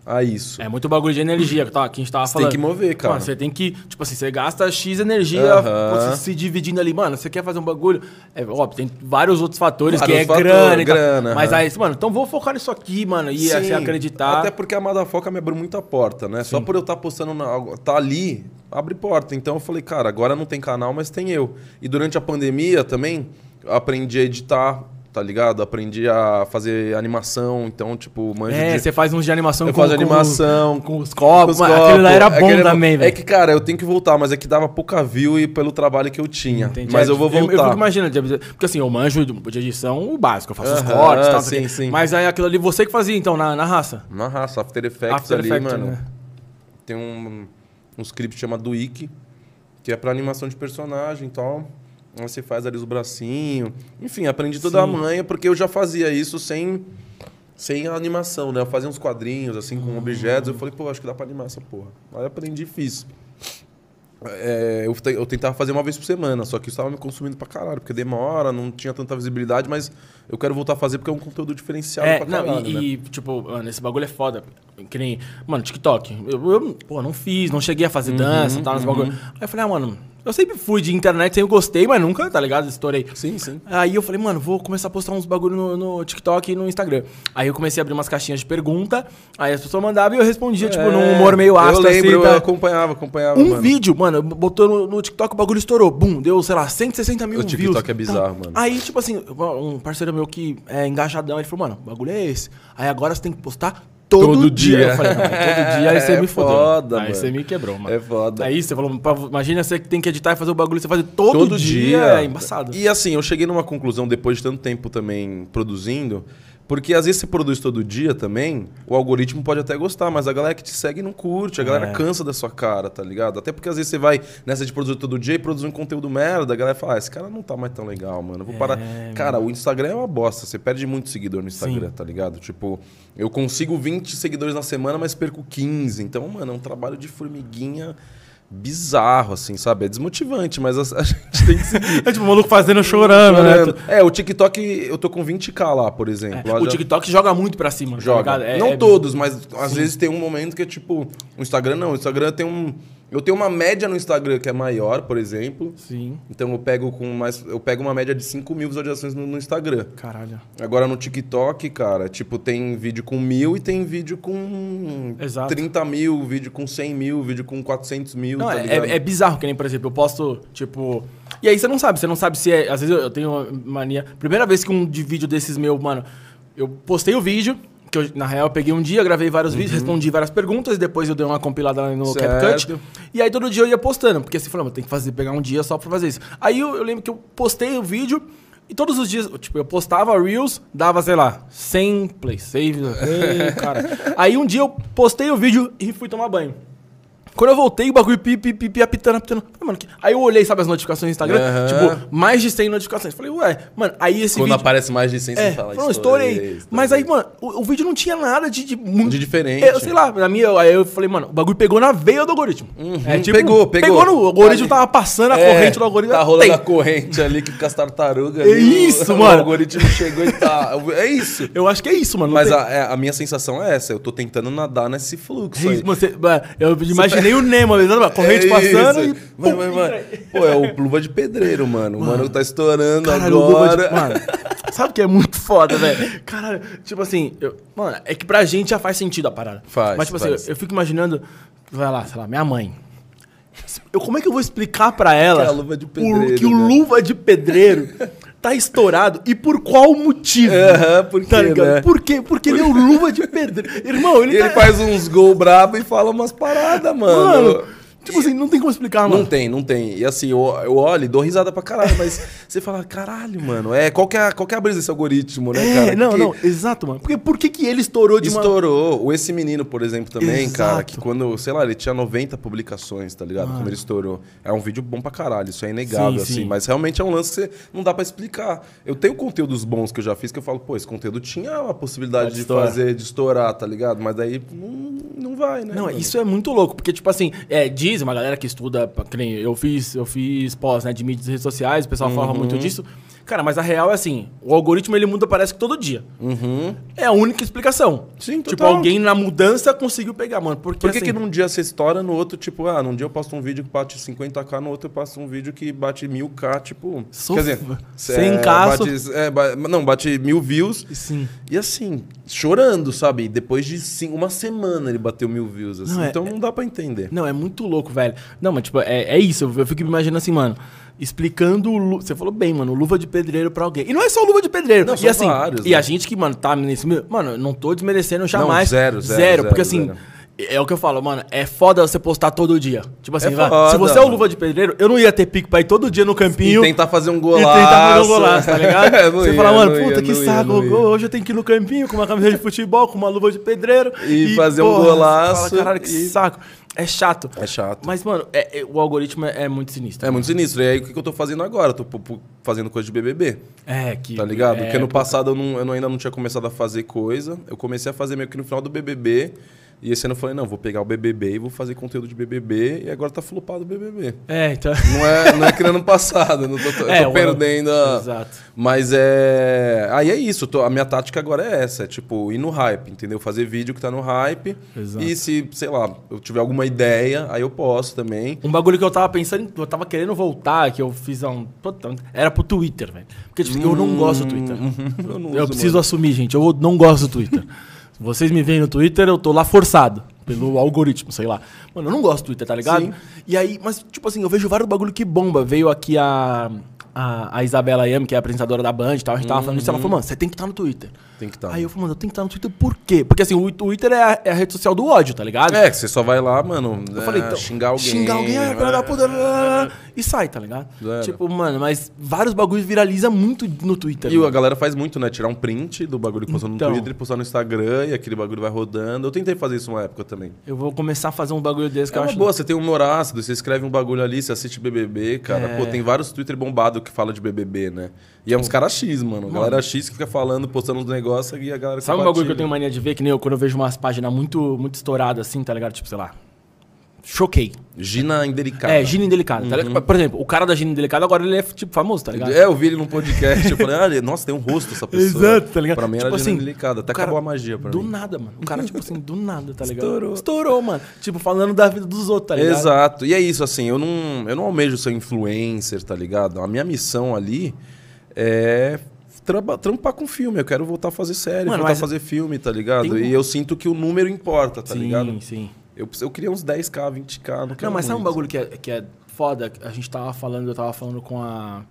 B: a isso?
A: É muito bagulho de energia que, tá, que a gente tava
B: Você tem
A: falando.
B: que mover, cara.
A: Mano, você tem que, tipo assim, você gasta X energia
B: Aham.
A: você se dividindo ali. Mano, você quer fazer um bagulho. É óbvio, tem vários outros fatores
B: Vários
A: que é
B: fatores,
A: grana
B: grana,
A: Mas aí, mano, então vou focar nisso aqui, mano. E
B: Sim,
A: assim, acreditar.
B: Até porque a Madafoca me abriu muita porta, né? Só por eu estar postando, na, tá ali, abre porta. Então eu falei, cara, agora não tem canal, mas tem eu. E durante a pandemia também, aprendi a editar, tá ligado? Aprendi a fazer animação, então, tipo, manjo
A: É,
B: de...
A: você faz uns de animação
B: Eu
A: com,
B: faço
A: com
B: animação,
A: os- com os copos.
B: com os
A: aquele lá era
B: copos.
A: bom também, velho.
B: É que, cara, eu tenho que voltar, mas é que dava pouca view e pelo trabalho que eu tinha.
A: Entendi.
B: Mas
A: É,
B: eu vou
A: Eu,
B: voltar.
A: fico imaginando, de- porque assim, eu manjo de edição o básico, eu faço os
B: Aham,
A: cortes e tal,
B: sim, sim.
A: Mas aí aquilo ali você que fazia, então, na, na raça.
B: Na raça, After Effects
A: After
B: ali,
A: Effects,
B: mano.
A: né?
B: Tem um, um script chamado Wiki, que é pra animação de personagem e tal. Você faz ali os bracinhos. Enfim, aprendi toda a
A: Sim.
B: manha, porque eu já fazia isso sem, sem a animação, né? Eu fazia uns quadrinhos, assim, com objetos. Eu falei, pô, acho que dá pra animar essa porra. Aí aprendi e fiz. É, eu, eu tentava fazer uma vez por semana, só que isso tava me consumindo pra caralho, porque demora, não tinha tanta visibilidade, mas eu quero voltar a fazer porque é um conteúdo diferenciado
A: É,
B: pra
A: não,
B: caralho,
A: e,
B: né?
A: e, tipo, mano, esse bagulho é foda. Que nem, mano, TikTok. Eu, eu, pô, não fiz, não cheguei a
B: Uhum,
A: fazer dança e tal, nesse bagulho. Aí eu falei, ah, mano, eu sempre fui de internet, sempre gostei, mas nunca, tá ligado? Estourei.
B: Sim, sim.
A: Aí eu falei, mano, vou começar a postar uns bagulho no, no TikTok e no Instagram. Aí eu comecei a abrir umas caixinhas de pergunta, aí as pessoas mandavam e eu respondia, tipo, num humor meio ácido,
B: É, Eu lembro,
A: assim.
B: eu
A: tá?
B: acompanhava, acompanhava,
A: Um
B: mano.
A: vídeo, mano, botou no, no TikTok, o bagulho estourou. Bum, deu, sei lá, 160 mil
B: O
A: views.
B: TikTok é bizarro, mano.
A: Aí, tipo assim, um parceiro meu que é engajadão, ele falou, mano, o bagulho é esse. Aí agora você tem que postar todo,
B: Todo
A: dia.
B: dia.
A: Eu falei, não, todo dia aí você
B: É
A: me fodeu.
B: foda,
A: aí
B: mano.
A: você me quebrou, mano.
B: É foda.
A: Aí você falou, imagina você que tem que editar e fazer o bagulho, você fazer todo,
B: Todo
A: dia.
B: dia.
A: É embaçado.
B: E assim, eu cheguei numa conclusão depois de tanto tempo também produzindo, porque às vezes você produz todo dia também, o algoritmo pode até gostar, mas a galera que te segue não curte, a galera
A: É.
B: cansa da sua cara, tá ligado? Até porque às vezes você vai nessa de produzir todo dia e produzir um conteúdo merda, a galera fala, ah, esse cara não tá mais tão legal, mano, eu vou parar.
A: É,
B: Cara, o Instagram é uma bosta, você perde muito seguidor no Instagram,
A: Sim.
B: tá ligado? Tipo, eu consigo 20 seguidores na semana, mas perco 15. Então, mano, é um trabalho de formiguinha bizarro, assim, sabe? É desmotivante, mas a, a gente tem que seguir.
A: É tipo, o maluco fazendo chorando, né?
B: Chorando. É, o TikTok, eu tô com 20k lá, por exemplo.
A: É, o
B: já-
A: TikTok joga muito pra cima, tá
B: joga.
A: ligado? É-
B: não
A: é-
B: todos, mas às vezes tem um momento que é tipo. O Instagram não. O Instagram tem um. Eu tenho uma média no Instagram que é maior, por exemplo.
A: Sim.
B: Então eu pego com mais. Eu pego uma média de 5 mil visualizações no, no Instagram.
A: Caralho.
B: Agora no TikTok, cara, tipo, tem vídeo com mil e tem vídeo com
A: Exato.
B: 30 mil, vídeo com 100 mil, vídeo com 400 mil,
A: Não,
B: tá
A: é, é, é bizarro, que nem, por exemplo, eu posto, tipo. E aí você não sabe, você não sabe se é. Às vezes eu, eu tenho uma mania. Primeira vez que um de vídeo desses meu, mano, eu postei o vídeo. Que eu, na real, eu peguei um dia, gravei vários vídeos, respondi várias perguntas, e depois eu dei uma compilada no
B: Uhum. Certo.
A: CapCut. E aí todo dia eu ia postando, porque assim, falando, tem que fazer, pegar um dia só pra fazer isso. Aí eu, eu lembro que eu postei o vídeo, e todos os dias, tipo, eu postava Reels, dava, sei lá, 100 plays, save, ei, cara. Aí um dia eu postei o vídeo e fui tomar banho. Quando eu voltei, o bagulho pi, pi, pi, pi, apitando, apitando. Falei, mano, que... Aí eu olhei, sabe, as notificações do Instagram?
B: Aham.
A: Tipo, mais de 100 notificações. Falei, ué, mano, aí esse
B: Quando
A: vídeo...
B: aparece mais de 100,
A: É,
B: você fala
A: não, estourei.
B: estourei.
A: Mas aí, mano, o, o vídeo não tinha nada de, de.
B: De diferente.
A: Eu, sei lá, na minha, aí eu falei, mano, o bagulho pegou na veia do algoritmo. É, tipo,
B: Pegou, pegou.
A: Pegou no... O algoritmo
B: Ali.
A: tava passando a
B: É,
A: corrente do algoritmo.
B: Tá rolando
A: tem.
B: a corrente ali que com as tartarugas.
A: É isso,
B: o,
A: mano.
B: O algoritmo chegou e tá. É isso.
A: Eu acho que é isso, mano.
B: Mas a, é, a minha sensação é essa. Eu tô tentando nadar nesse fluxo
A: É
B: aí.
A: isso, você, mano, eu imaginei o Nemo, corrente
B: É
A: passando e...
B: Vai, vai. Pô, é o luva de pedreiro, mano. O mano tá estourando
A: Caralho, Luva de-
B: agora.
A: Mano, sabe o que é muito foda, velho? Caralho, tipo assim, eu- mano, é que pra gente já faz sentido a parada.
B: Faz,
A: Mas, tipo
B: faz.
A: assim, eu, eu fico imaginando, vai lá, sei lá, minha mãe. Eu, como é que eu vou explicar pra ela
B: Que é luva de
A: o- que o
B: né?
A: luva de pedreiro tá estourado e por qual motivo?
B: Aham, por
A: Tá
B: quê, né?
A: Por quê? Porque ele é o luva de pedreiro. Irmão, ele,
B: ele
A: tá...
B: faz uns gol brabo e fala umas paradas, mano.
A: Mano, tipo assim, não tem como explicar, mano.
B: Não tem, não tem. E assim, eu, eu olho e dou risada pra caralho, mas você fala, caralho, mano, é, qual que é, a- qual que é a brisa desse algoritmo, né,
A: É,
B: cara?
A: não, não, exato, mano. Porque por que, que ele estourou de uma...
B: Estourou. Esse Menino, por exemplo, também,
A: Exato.
B: cara, que quando, sei lá, ele tinha 90 publicações, tá ligado? Quando ele estourou. É um vídeo bom pra caralho, isso é inegável,
A: Sim,
B: assim.
A: sim.
B: Mas realmente é um lance que você não dá pra explicar. Eu tenho conteúdos bons que eu já fiz que eu falo, pô, esse conteúdo tinha a possibilidade
A: Pode
B: de
A: estourar.
B: fazer, de estourar, tá ligado? Mas daí não, não vai, né?
A: Não,
B: mano?
A: isso é muito louco, porque, tipo assim, é, diz uma galera que estuda, eu fiz, eu fiz pós, né, de mídias e redes sociais, o pessoal fala
B: Uhum.
A: muito disso. Cara, mas a real é assim, o algoritmo ele muda parece que todo dia.
B: Uhum.
A: É a única explicação.
B: Sim,
A: Tipo,
B: total.
A: alguém na mudança conseguiu pegar, mano. Porque,
B: Por que,
A: assim,
B: que num dia você estoura, no outro, tipo, ah, num dia eu posto um vídeo que bate 50k, no outro eu posto um vídeo que bate 1000k, tipo.
A: Sof-
B: Quer dizer,
A: sem
B: é,
A: caço.
B: bate- é, não, bate mil views.
A: Sim.
B: E assim, chorando, sabe? Depois de uma semana ele bateu mil views, assim.
A: Não, é-
B: então não dá pra entender.
A: Não, é muito louco, velho. Não, mas tipo, é, é isso. Eu, eu fico me imaginando assim, mano. Explicando. Você falou bem, mano. Luva de pedreiro pra alguém. E não é só luva de pedreiro.
B: Não,
A: e assim,
B: vários,
A: e
B: né?
A: a gente que, mano, tá nesse. meio- Mano, eu não tô desmerecendo jamais.
B: zero, zero,
A: porque
B: zero,
A: assim.
B: zero.
A: É o que eu falo, mano. É foda você postar todo dia. Tipo assim,
B: É
A: vai,
B: foda,
A: se você é o luva de pedreiro, eu não ia ter pique pra ir todo dia no
B: E
A: campinho.
B: tentar fazer um
A: E
B: golaço.
A: tentar fazer um golaço, tá ligado?
B: É, não
A: você
B: ia,
A: fala, mano,
B: não
A: puta
B: ia,
A: que
B: não
A: saco.
B: não ia.
A: Hoje eu tenho que ir no campinho com uma camiseta de futebol, com uma luva de pedreiro.
B: E fazer um
A: você
B: golaço
A: Fala, Caralho, que
B: e-
A: saco. É chato.
B: É chato.
A: Mas, mano, é- é- o algoritmo é, é muito sinistro.
B: É muito sinistro. E aí o que que eu tô fazendo agora? Eu tô fazendo coisa de BBB.
A: É, que.
B: Tá ligado?
A: é,
B: Porque no passado eu, não- eu ainda não tinha começado a fazer coisa. Eu comecei a fazer meio que no final do BBB. E esse ano eu falei, não, vou pegar o BBB e vou fazer conteúdo de BBB. E agora tá flopado o BBB.
A: É, então.
B: Não é, não é que no ano passado. Eu não tô, eu
A: É,
B: tô
A: o-
B: perdendo a...
A: Exato.
B: Mas é... Aí é isso. eu tô- a minha tática agora é essa. É tipo, ir no hype, entendeu? Fazer vídeo que tá no hype.
A: Exato.
B: E se, sei lá, eu tiver alguma ideia, aí eu posso também.
A: Um bagulho que eu tava pensando, eu tava querendo voltar, que eu fiz há um. Era pro Twitter, velho. Porque tipo, eu não gosto do Twitter.
B: eu não
A: Eu preciso assumir, gente. Eu não gosto do Twitter. Vocês me veem no Twitter, eu tô lá forçado. Pelo algoritmo, sei lá. Mano, eu não gosto do Twitter, tá ligado?
B: Sim.
A: E aí, mas, tipo assim, eu vejo vários bagulho que bomba. Veio aqui a. A, a Isabela Yami, que é a apresentadora da Band e tal, a gente tava falando isso, ela falou, mano, você tem que estar no Twitter.
B: Tem que estar.
A: Aí eu falei, mano, eu tenho que estar no Twitter por quê? Porque assim, o Twitter é a, é a rede social do ódio, tá ligado?
B: É, que você só vai lá, mano,
A: Eu
B: é,
A: falei, então,
B: xingar alguém.
A: Xingar alguém, ah, filha da puta,
B: é.
A: e sai, tá ligado?
B: Era.
A: Tipo, mano, mas vários bagulhos viraliza muito no Twitter.
B: E a
A: mano.
B: galera faz muito, né? Tirar um print do bagulho que postou
A: Então.
B: no Twitter e postar no Instagram e aquele bagulho vai rodando. Eu tentei fazer isso uma época também.
A: Eu vou começar a fazer um bagulho desse que
B: É
A: eu acho.
B: boa, você tem um humor ácido, você escreve um bagulho ali, você assiste BBB, cara.
A: É.
B: Pô, tem vários Twitter bombado que fala de BBB, né? E é uns caras X, mano. Galera X que fica falando, postando uns negócios e a galera
A: Sabe um bagulho que eu tenho mania de ver? Que nem eu, quando eu vejo umas páginas muito, muito estouradas assim, tá ligado? Tipo, sei lá. Choquei.
B: Gina Indelicada.
A: É, Gina Indelicada. tá ligado? Por exemplo, o cara da Gina Indelicada agora ele é, tipo, famoso, tá ligado?
B: É, eu vi ele num podcast, eu falei, ah, nossa, tem um rosto essa pessoa.
A: Exato, tá ligado?
B: Pra mim era
A: Tipo
B: Gina
A: assim,
B: Indelicada, até
A: cara-
B: acabou a magia pra
A: Do
B: mim.
A: nada, mano. O cara, tipo assim, do nada, tá ligado?
B: Estourou.
A: Estourou, mano. Tipo, falando da vida dos outros, tá ligado?
B: Exato. E é isso, assim, eu não, eu não almejo ser influencer, tá ligado? A minha missão ali é traba- trampar com filme. Eu quero voltar a fazer série,
A: Mano,
B: voltar a fazer filme, tá ligado?
A: tem
B: E eu sinto que o número importa, tá
A: sim,
B: ligado?
A: sim.
B: Eu, eu queria uns 10k, 20k, não quero
A: Não, mas sabe um
B: muito.
A: bagulho que é, que é foda? A gente tava falando, eu tava falando com a.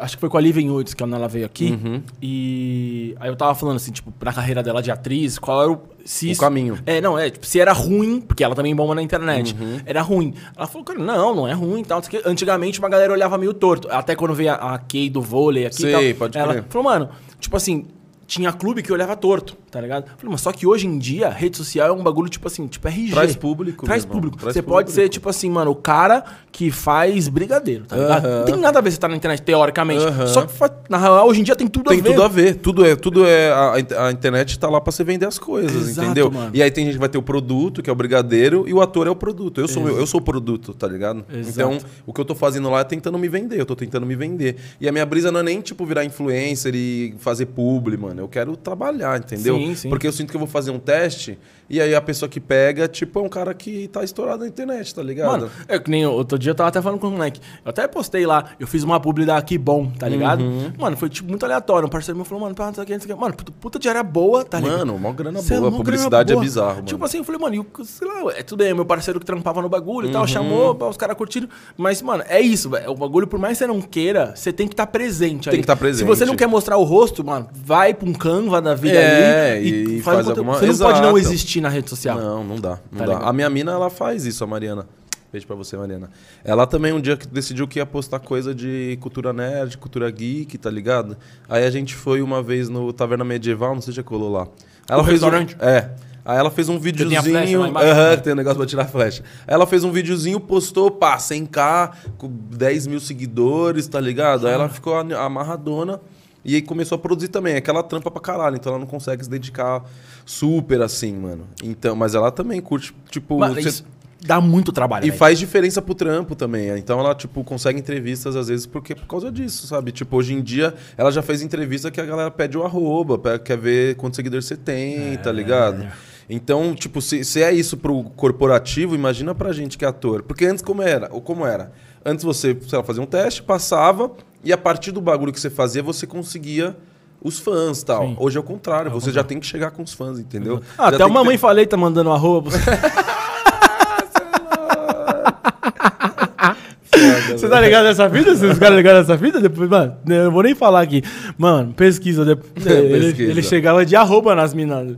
A: Acho que foi com a Liven Woods, que ela veio aqui.
B: Uhum.
A: E aí eu tava falando assim, tipo, pra carreira dela de atriz, qual era o. Se
B: O
A: isso-
B: caminho.
A: É, não, é, tipo, se era ruim, porque ela também bomba na internet.
B: Uhum.
A: Era ruim. Ela falou, cara, não, não é ruim tal. quê. Antigamente uma galera olhava meio torto. Até quando veio a, a Kay do vôlei aqui
B: Sei,
A: tal.
B: pode
A: ela
B: crer.
A: falou, mano, tipo assim. Tinha clube que olhava torto, tá ligado? Falei, mas só que hoje em dia, rede social é um bagulho, tipo assim, tipo RG.
B: Traz público,
A: Traz público.
B: traz
A: você pode
B: público.
A: ser, tipo assim, mano, o cara que faz brigadeiro, tá ligado?
B: Aham.
A: Não tem nada a ver você tá na internet, teoricamente.
B: Aham.
A: Só que, na real, hoje em dia tem tudo
B: Tem
A: a ver.
B: tudo a ver, tudo é, tudo é a, a internet tá lá pra você vender as coisas,
A: Exato,
B: entendeu?
A: mano.
B: E aí tem gente que vai ter o produto, que é o brigadeiro, e o ator é o produto. Eu sou, eu sou o produto, tá ligado?
A: Exato.
B: Então, o que eu tô fazendo lá é tentando me vender, eu tô tentando me vender. E a minha brisa não é nem tipo virar influencer e fazer publi, mano. Eu quero trabalhar, entendeu?
A: Sim, sim.
B: Porque eu sinto que eu vou fazer um teste e aí a pessoa que pega, tipo, é um cara que tá estourado na internet, tá ligado?
A: Mano, é que nem outro dia eu tava até falando com o moleque. Eu até postei lá, eu fiz uma publi da Que Bom, tá ligado?
B: Uhum.
A: Mano, foi tipo muito aleatório. Um parceiro meu falou, mano, não sei o que, não sei o que. Mano, puta, diária boa, tá ligado?
B: Mano, mó grana
A: Cê é
B: boa. A publicidade é
A: boa.
B: bizarro, mano.
A: Tipo assim, eu falei, mano, e o- sei lá, é tudo aí, meu parceiro que trampava no bagulho
B: Uhum.
A: e tal, chamou, pá, os caras curtiram. Mas, mano, é isso, velho. O bagulho, por mais que você não queira, você tem que estar presente
B: Tem que tá
A: Se
B: presente.
A: você não quer mostrar o rosto, mano, vai pra um Canva da vida
B: É,
A: ali
B: e
A: faz,
B: faz
A: um conteúdo.
B: alguma-
A: Você não pode não
B: Exato.
A: existir na rede social.
B: Não, não dá. Não
A: Tá
B: dá.
A: ligado?
B: A minha mina, ela faz isso, a Mariana. Beijo pra você, Mariana. Ela também um dia que decidiu que ia postar coisa de cultura nerd, cultura geek, tá ligado? Aí a gente foi uma vez no Taverna Medieval, não sei se já colou lá. Ela
A: O
B: fez um-
A: restaurante?
B: É. Aí ela fez um
A: tem flecha
B: videozinho.
A: embaixo,
B: Aham,
A: né?
B: tem um negócio pra tirar flecha. Ela fez um videozinho, postou, pá, 100k, com 10 mil seguidores, tá ligado? Aí ela ficou amarradona. E aí começou a produzir também. É que ela trampa pra caralho, então ela não consegue se dedicar super assim, mano. Então, mas ela também curte, tipo.
A: Mano,
B: você-
A: isso dá muito trabalho,
B: E
A: velho.
B: faz diferença pro trampo também. Então ela, tipo, consegue entrevistas às vezes porque por causa disso, sabe? Tipo, hoje em dia ela já fez entrevista que a galera pede o arroba, quer ver quantos seguidores você tem, tá ligado? Então, tipo, se, se é isso pro corporativo, imagina pra gente que é ator. Porque antes como era? Ou como era? Antes você, sei lá, fazia um teste, passava, e a partir do bagulho que você fazia, você conseguia os fãs e tal.
A: Sim.
B: Hoje é o contrário, você já tem que chegar com os fãs, entendeu?
A: Ah, até
B: que
A: Mamãe
B: ter-
A: Falei tá mandando arroba. pra você. Tá ligado nessa vida? Vocês ficaram ligados nessa vida? Depois, mano, eu não vou nem falar aqui. Mano, pesquisa. de- Ele, ele chegava de arroba nas minas.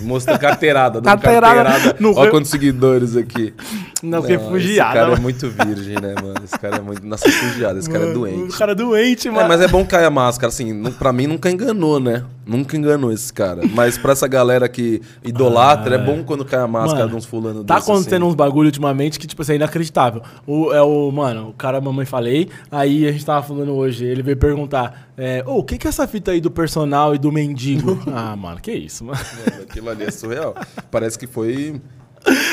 B: Mostra carteirada,
A: Carteirada
B: carteirada.
A: no
B: Olha quantos seguidores aqui.
A: Não,
B: Não,
A: refugiado.
B: Esse cara é
A: mano.
B: muito virgem, né, mano? Esse cara é muito. Nossa, refugiado, esse cara é
A: Mano,
B: doente.
A: O cara é doente, mano.
B: É, mas é bom cair a máscara, assim, pra mim nunca enganou, né? Nunca enganou esse cara. Mas pra essa galera que idolatra, é bom quando cai a máscara
A: Mano,
B: de uns fulano
A: Tá
B: desse,
A: acontecendo
B: assim.
A: uns bagulho ultimamente que, tipo assim, é inacreditável. O, é o, mano, o cara, mamãe falei, aí a gente tava falando hoje, ele veio perguntar, é, ô, o que que é essa fita aí do personal e do mendigo? ah, mano, que isso, mano.
B: Mano, Aquilo ali é surreal. Parece que foi.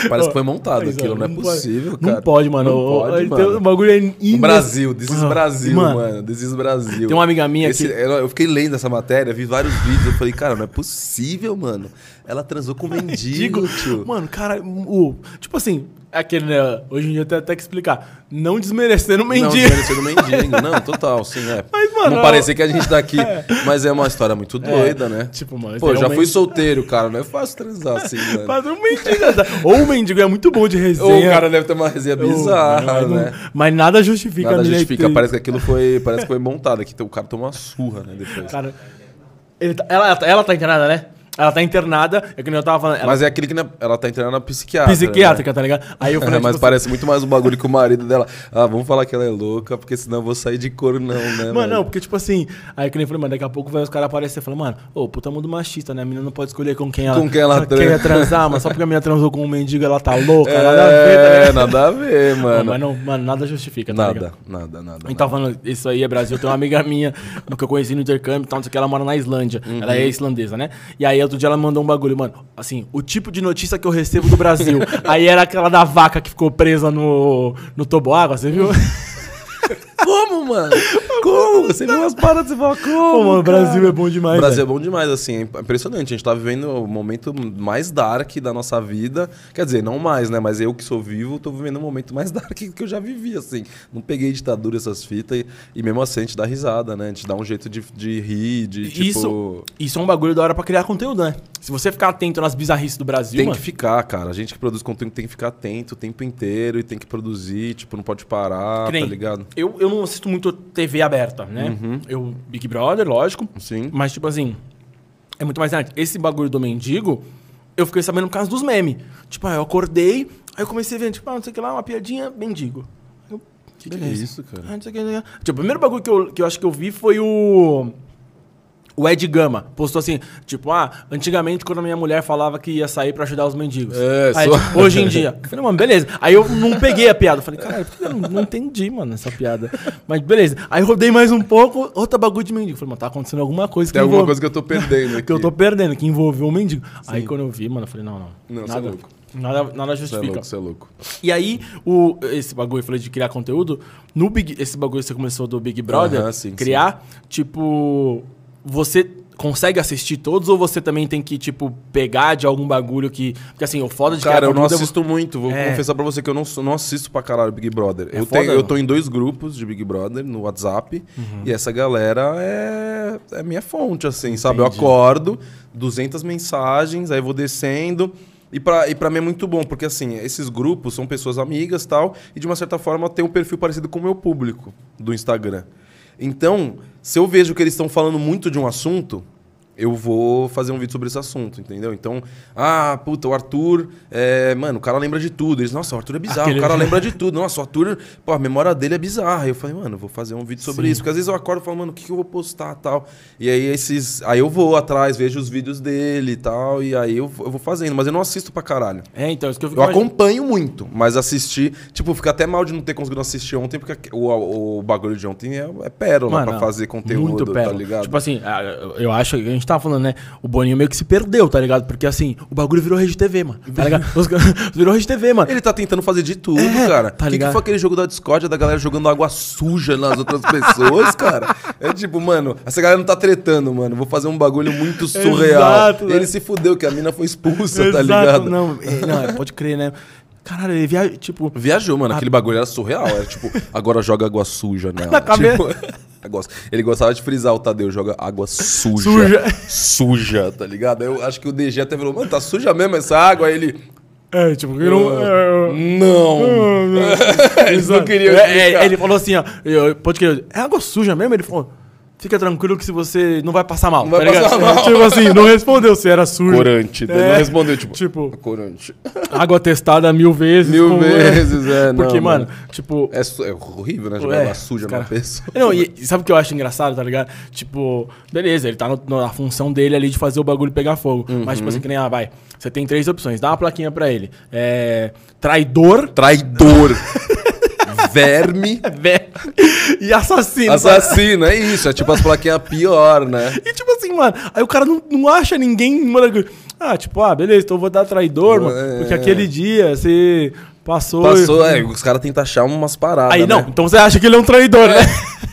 B: Parece que foi montado aquilo,
A: ó,
B: não é
A: pode-
B: possível, cara.
A: Não pode, mano.
B: Não pode,
A: então,
B: mano.
A: O bagulho é ines-
B: Brasil, this is
A: Ah,
B: Brasil,
A: mano,
B: mano. This is Brasil.
A: Tem uma amiga minha
B: Esse-
A: que-
B: Eu, eu fiquei lendo essa matéria, vi vários vídeos, eu falei, cara, não é possível, mano. Ela transou com um mendigo,
A: Digo,
B: tio.
A: mano, cara, o, tipo assim, aquele, né, hoje em dia tem até que explicar, não desmerecendo o
B: Não,
A: mendigo.
B: desmerecendo o mendigo. Não, total, sim, é.
A: Mas, mano,
B: não parecer que a gente tá aqui, mas é uma história muito doida, né?
A: tipo, mano,
B: Pô, eu já
A: realmente-
B: fui solteiro, cara, não é fácil transar assim, mano.
A: Mas mendigo, tá- ou o mendigo é muito bom de
B: Ou
A: resenha.
B: o cara deve ter uma resenha
A: ou-
B: bizarra,
A: não-
B: né?
A: mas nada justifica
B: Nada justifica, parece que aquilo foi, parece que foi montado aqui, o cara tomou uma surra, né, depois.
A: Cara, tá- ela, ela tá internada, né? Ela tá internada, é que nem eu tava falando. Ela
B: Mas é aquele que na- ela tá entrando na psiquiatra.
A: psiquiátrica, tá ligado? Aí eu
B: né?
A: falei,
B: É, mas
A: tipo,
B: parece muito mais um bagulho que o marido dela. Ah, vamos falar que ela é louca, porque senão eu vou sair de couro, não, né?
A: Mano, não, porque, tipo assim, aí que nem eu falei, mano, daqui a pouco vai os caras aparecer e falar, mano, ô, puta mundo machista, né? A menina não pode escolher com quem ela,
B: Com quem ela
A: quer
B: transa.
A: transar, mas só porque a menina transou com um mendigo, ela tá louca, nada a ver, tá
B: É,
A: ligado?
B: nada a ver,
A: Não,
B: mano.
A: mas não, mano, nada justifica, tá
B: Nada,
A: ligado?
B: nada, nada.
A: A gente tava falando, isso aí é Brasil. Tem uma amiga minha que eu conheci no intercâmbio e tal, não sei o que, ela mora na Islândia. Ela é islandesa, né? E aí outro dia ela mandou um bagulho, mano. Assim, o tipo de notícia que eu recebo do Brasil. aí era aquela da vaca que ficou presa no, no toboágua, você viu?
B: Como, mano? Como? Você viu umas paradas e fala, como?
A: Pô, mano, o Brasil é bom demais.
B: O Brasil
A: velho.
B: é bom demais, assim, é impressionante. A gente tá vivendo o momento mais dark da nossa vida. Quer dizer, não mais, né? Mas eu que sou vivo, tô vivendo o momento mais dark que eu já vivi, assim. Não peguei ditadura essas fitas e, e mesmo assim a gente dá risada, né? A gente dá um jeito de, de rir, de tipo.
A: Isso, isso é um bagulho da hora pra criar conteúdo, né? Se você ficar atento nas bizarrices do Brasil,
B: Tem
A: mano,
B: que ficar, cara. A gente que produz conteúdo tem que ficar atento o tempo inteiro e tem que produzir, tipo, não pode parar,
A: nem-
B: tá ligado?
A: Eu, eu não assisto muito TV aberta, né? Eu, Big Brother, lógico.
B: Sim.
A: Mas, tipo assim, é muito mais. Esse bagulho do mendigo, eu fiquei sabendo por causa dos memes. Tipo, ah, eu acordei, aí eu comecei a ver, tipo, ah, não sei o que lá, uma piadinha, mendigo. Eu,
B: Que que é isso, cara?
A: Ah, não sei o que, não sei o que. Tipo, o primeiro bagulho que eu, que eu acho que eu vi foi o. O Ed Gama postou assim, tipo, ah, antigamente quando a minha mulher falava que ia sair pra ajudar os mendigos.
B: É,
A: Aí,
B: só-
A: tipo, hoje em dia. Eu falei, mano, beleza. Aí eu não peguei a piada. Eu falei, cara, eu não, não entendi, mano, essa piada. Mas beleza. Aí rodei mais um pouco, outra bagulho de mendigo. Eu falei, mano, tá acontecendo alguma coisa que
B: Tem alguma
A: envolve-
B: coisa que eu tô perdendo aqui.
A: que eu tô perdendo, que envolveu o mendigo. Aí quando eu vi, mano, eu falei, não, não.
B: Não, cê
A: nada,
B: é louco.
A: Nada, nada
B: Você é
A: justifica.
B: louco, você é louco.
A: E aí, o, esse bagulho, eu falei de criar conteúdo, no Big, esse bagulho que você começou do Big Brother,
B: sim,
A: criar, tipo, você consegue assistir todos ou você também tem que, tipo, pegar de algum bagulho que... Porque assim, o foda de
B: Cara, eu não
A: é
B: assisto muito. Vou
A: É.
B: confessar pra você que eu não, não assisto pra caralho Big Brother.
A: É
B: eu,
A: foda,
B: tenho, eu tô em dois grupos de Big Brother no WhatsApp.
A: Uhum.
B: E essa galera é, é minha fonte, assim, sabe? Eu
A: Entendi.
B: acordo, 200 mensagens, aí vou descendo. E pra, e pra mim é muito bom, porque assim, esses grupos são pessoas amigas tal, e de uma certa forma tem um perfil parecido com o meu público do Instagram. Então, se eu vejo que eles estão falando muito de um assunto, eu vou fazer um vídeo sobre esse assunto, entendeu? Então, ah, puta, o Arthur, é, mano, o cara lembra de tudo. Eles, nossa, o Arthur é bizarro,
A: Aquele-
B: o cara lembra de tudo. Nossa, o Arthur, pô, a memória dele é bizarra. Eu falei, mano, vou fazer um vídeo sobre
A: Sim.
B: isso. Porque às vezes eu acordo e falo, mano, o que, que eu vou postar tal. E aí esses. Aí eu vou atrás, vejo os vídeos dele e tal. E aí eu, eu vou fazendo. Mas eu não assisto pra caralho.
A: É, então, isso que eu fico
B: Eu acompanho muito, mas assistir. Tipo, fica até mal de não ter conseguido assistir ontem, porque o, o bagulho de ontem é, é pérola
A: Mano,
B: pra fazer conteúdo,
A: muito
B: tá
A: pérola.
B: ligado?
A: Tipo assim, eu acho, a gente tava falando, né? O Boninho meio que se perdeu, tá ligado? Porque assim, o bagulho virou rede TV, mano. Tá ligado? Os virou rede TV, mano.
B: Ele tá tentando fazer de tudo,
A: É,
B: cara.
A: tá
B: O que, que foi aquele jogo da Discord da galera jogando água suja nas outras pessoas, cara? É tipo, mano, essa galera não tá tretando, mano. Vou fazer um bagulho muito surreal.
A: Exato, né?
B: Ele se fudeu, que a mina foi expulsa,
A: Exato,
B: tá ligado?
A: Não, é, não, é, pode crer, né? Caralho, ele viaja, tipo...
B: Viajou, mano. Aquele bagulho era surreal. Era tipo, agora joga água suja nela.
A: Na.
B: Tipo, gosto- ele gostava de frisar o Tadeu, joga água suja.
A: Suja.
B: Suja, tá ligado? Eu acho que o DG até falou, mano, tá suja mesmo essa água? Aí ele.
A: É, tipo, ele não... é,
B: Não! Eles não queriam.
A: É, é, ele falou assim, ó, eu- pode crer, é água suja mesmo? Ele falou, fica tranquilo que se você não vai passar mal,
B: Não vai
A: tá ligado?
B: passar mal.
A: Tipo assim, não respondeu se era suja.
B: Corante. Ele
A: É,
B: não respondeu, tipo.
A: Tipo,
B: Corante.
A: água testada mil vezes.
B: Mil
A: com-
B: vezes, é. não,
A: Porque, mano,
B: mano.
A: tipo...
B: É, su- é horrível, né? Jogar
A: É,
B: água suja
A: os
B: na
A: cara-
B: pessoa.
A: Não, e, e sabe o que eu acho engraçado, tá ligado? Tipo, beleza, ele tá no- na função dele ali de fazer o bagulho pegar fogo. Mas, tipo assim, que nem, ah, vai, você tem três opções, dá uma plaquinha pra ele. É. Traidor,
B: Traidor. Verme.
A: e assassino.
B: Assassino, é isso. É tipo as plaquinhas pior, né?
A: E tipo assim, mano, aí o cara não, não acha ninguém. Mano, ah, tipo, ah, beleza, então eu vou dar traidor, mano.
B: É.
A: Porque aquele dia você passou.
B: Passou, é, os caras tentam achar umas paradas.
A: Aí não,
B: né?
A: então você acha que ele é um traidor, né?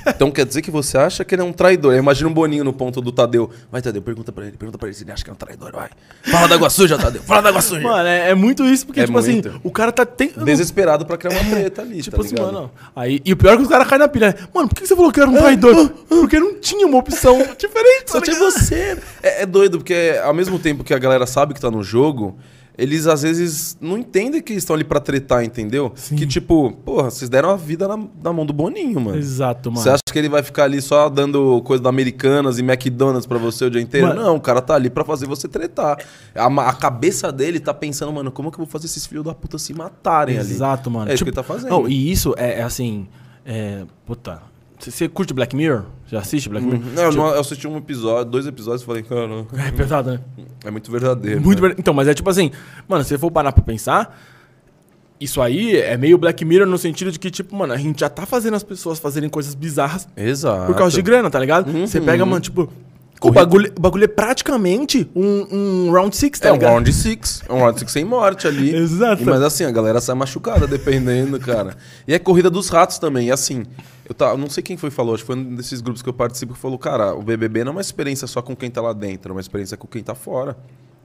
B: Então quer dizer que você acha que ele é um traidor. Imagina um Boninho no ponto do Tadeu. Vai, Tadeu, pergunta pra ele, pergunta pra ele se ele acha que é um traidor, vai. Fala da água suja, Tadeu. Fala da água suja.
A: Mano, é, é muito isso, porque,
B: É
A: tipo assim,
B: muito.
A: o cara tá. Tem,
B: Desesperado pra criar uma treta ali,
A: Tipo
B: tá
A: assim,
B: ligado?
A: mano. Aí, e o pior é que os caras caem na pilha. Mano, por que você falou que era um traidor? Porque não tinha uma opção diferente.
B: Só
A: tá
B: tinha
A: ligado?
B: você. É, é doido, porque ao mesmo tempo que a galera sabe que tá no jogo, eles às vezes não entendem que eles estão ali pra tretar, entendeu?
A: Sim.
B: Que tipo, porra, vocês deram a vida na, na mão do Boninho, mano.
A: Exato, mano.
B: Você acha que ele vai ficar ali só dando coisa da Americanas e McDonald's pra você o dia inteiro?
A: Mano.
B: Não, o cara tá ali pra fazer você tretar. A, a cabeça dele tá pensando, mano, como que eu vou fazer esses filhos da puta se matarem ali?
A: Exato, mano.
B: É isso que ele tá fazendo.
A: Não, e isso é, é assim. É, puta. Você- Você curte Black Mirror? Já assiste Black Mirror?
B: Não, eu, não- eu assisti um episódio, dois episódios e falei, cara,
A: É pesado, né?
B: é muito verdadeiro.
A: Muito
B: né?
A: ver- Então, mas é tipo assim, mano, se você for parar pra pensar, isso aí é meio Black Mirror no sentido de que, tipo, mano, a gente já tá fazendo as pessoas fazerem coisas bizarras
B: Exato.
A: por causa de grana, tá ligado? Você
B: Uhum.
A: pega, mano, tipo, O bagulho, o bagulho é praticamente um, um round six, tá
B: É um
A: ligado?
B: round six. É um round six sem morte ali.
A: Exato.
B: E, mas assim, a galera sai machucada, dependendo, cara. E é corrida dos ratos também. E assim, eu tá, eu não sei quem foi que falou, acho que foi um desses grupos que eu participo que falou, cara, o BBB não é uma experiência só com quem tá lá dentro, é uma experiência com quem tá fora.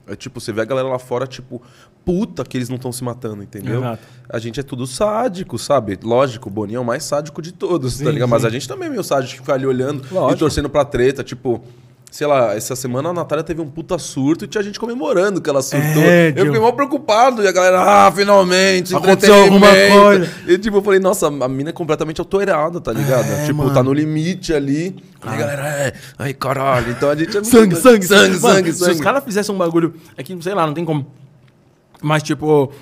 B: É tipo, você vê a galera lá fora, tipo, puta que eles não estão se matando, entendeu?
A: Exato.
B: A gente é tudo sádico, sabe? Lógico, o Boninho é o mais sádico de todos, tá
A: Sim,
B: ligado? Mas
A: sim.
B: a gente também é meio sádico de ficar ali olhando e
A: Lógico.
B: torcendo pra treta, tipo. Sei lá, essa semana a Natália teve um puta surto e tinha gente comemorando que ela surtou.
A: É,
B: eu fiquei mal preocupado. E a galera, ah, finalmente,
A: Aconteceu alguma coisa.
B: E tipo, eu falei, nossa, a mina é completamente alterada, tá ligado?
A: É,
B: tipo,
A: mano.
B: tá no limite ali. E a galera, é, ai caralho. Então a gente é muito-
A: Sangue, sangue,
B: sangue,
A: Mano,
B: sangue,
A: Se
B: sangue.
A: os caras fizessem um bagulho. É que, sei lá, não tem como. Mas, tipo,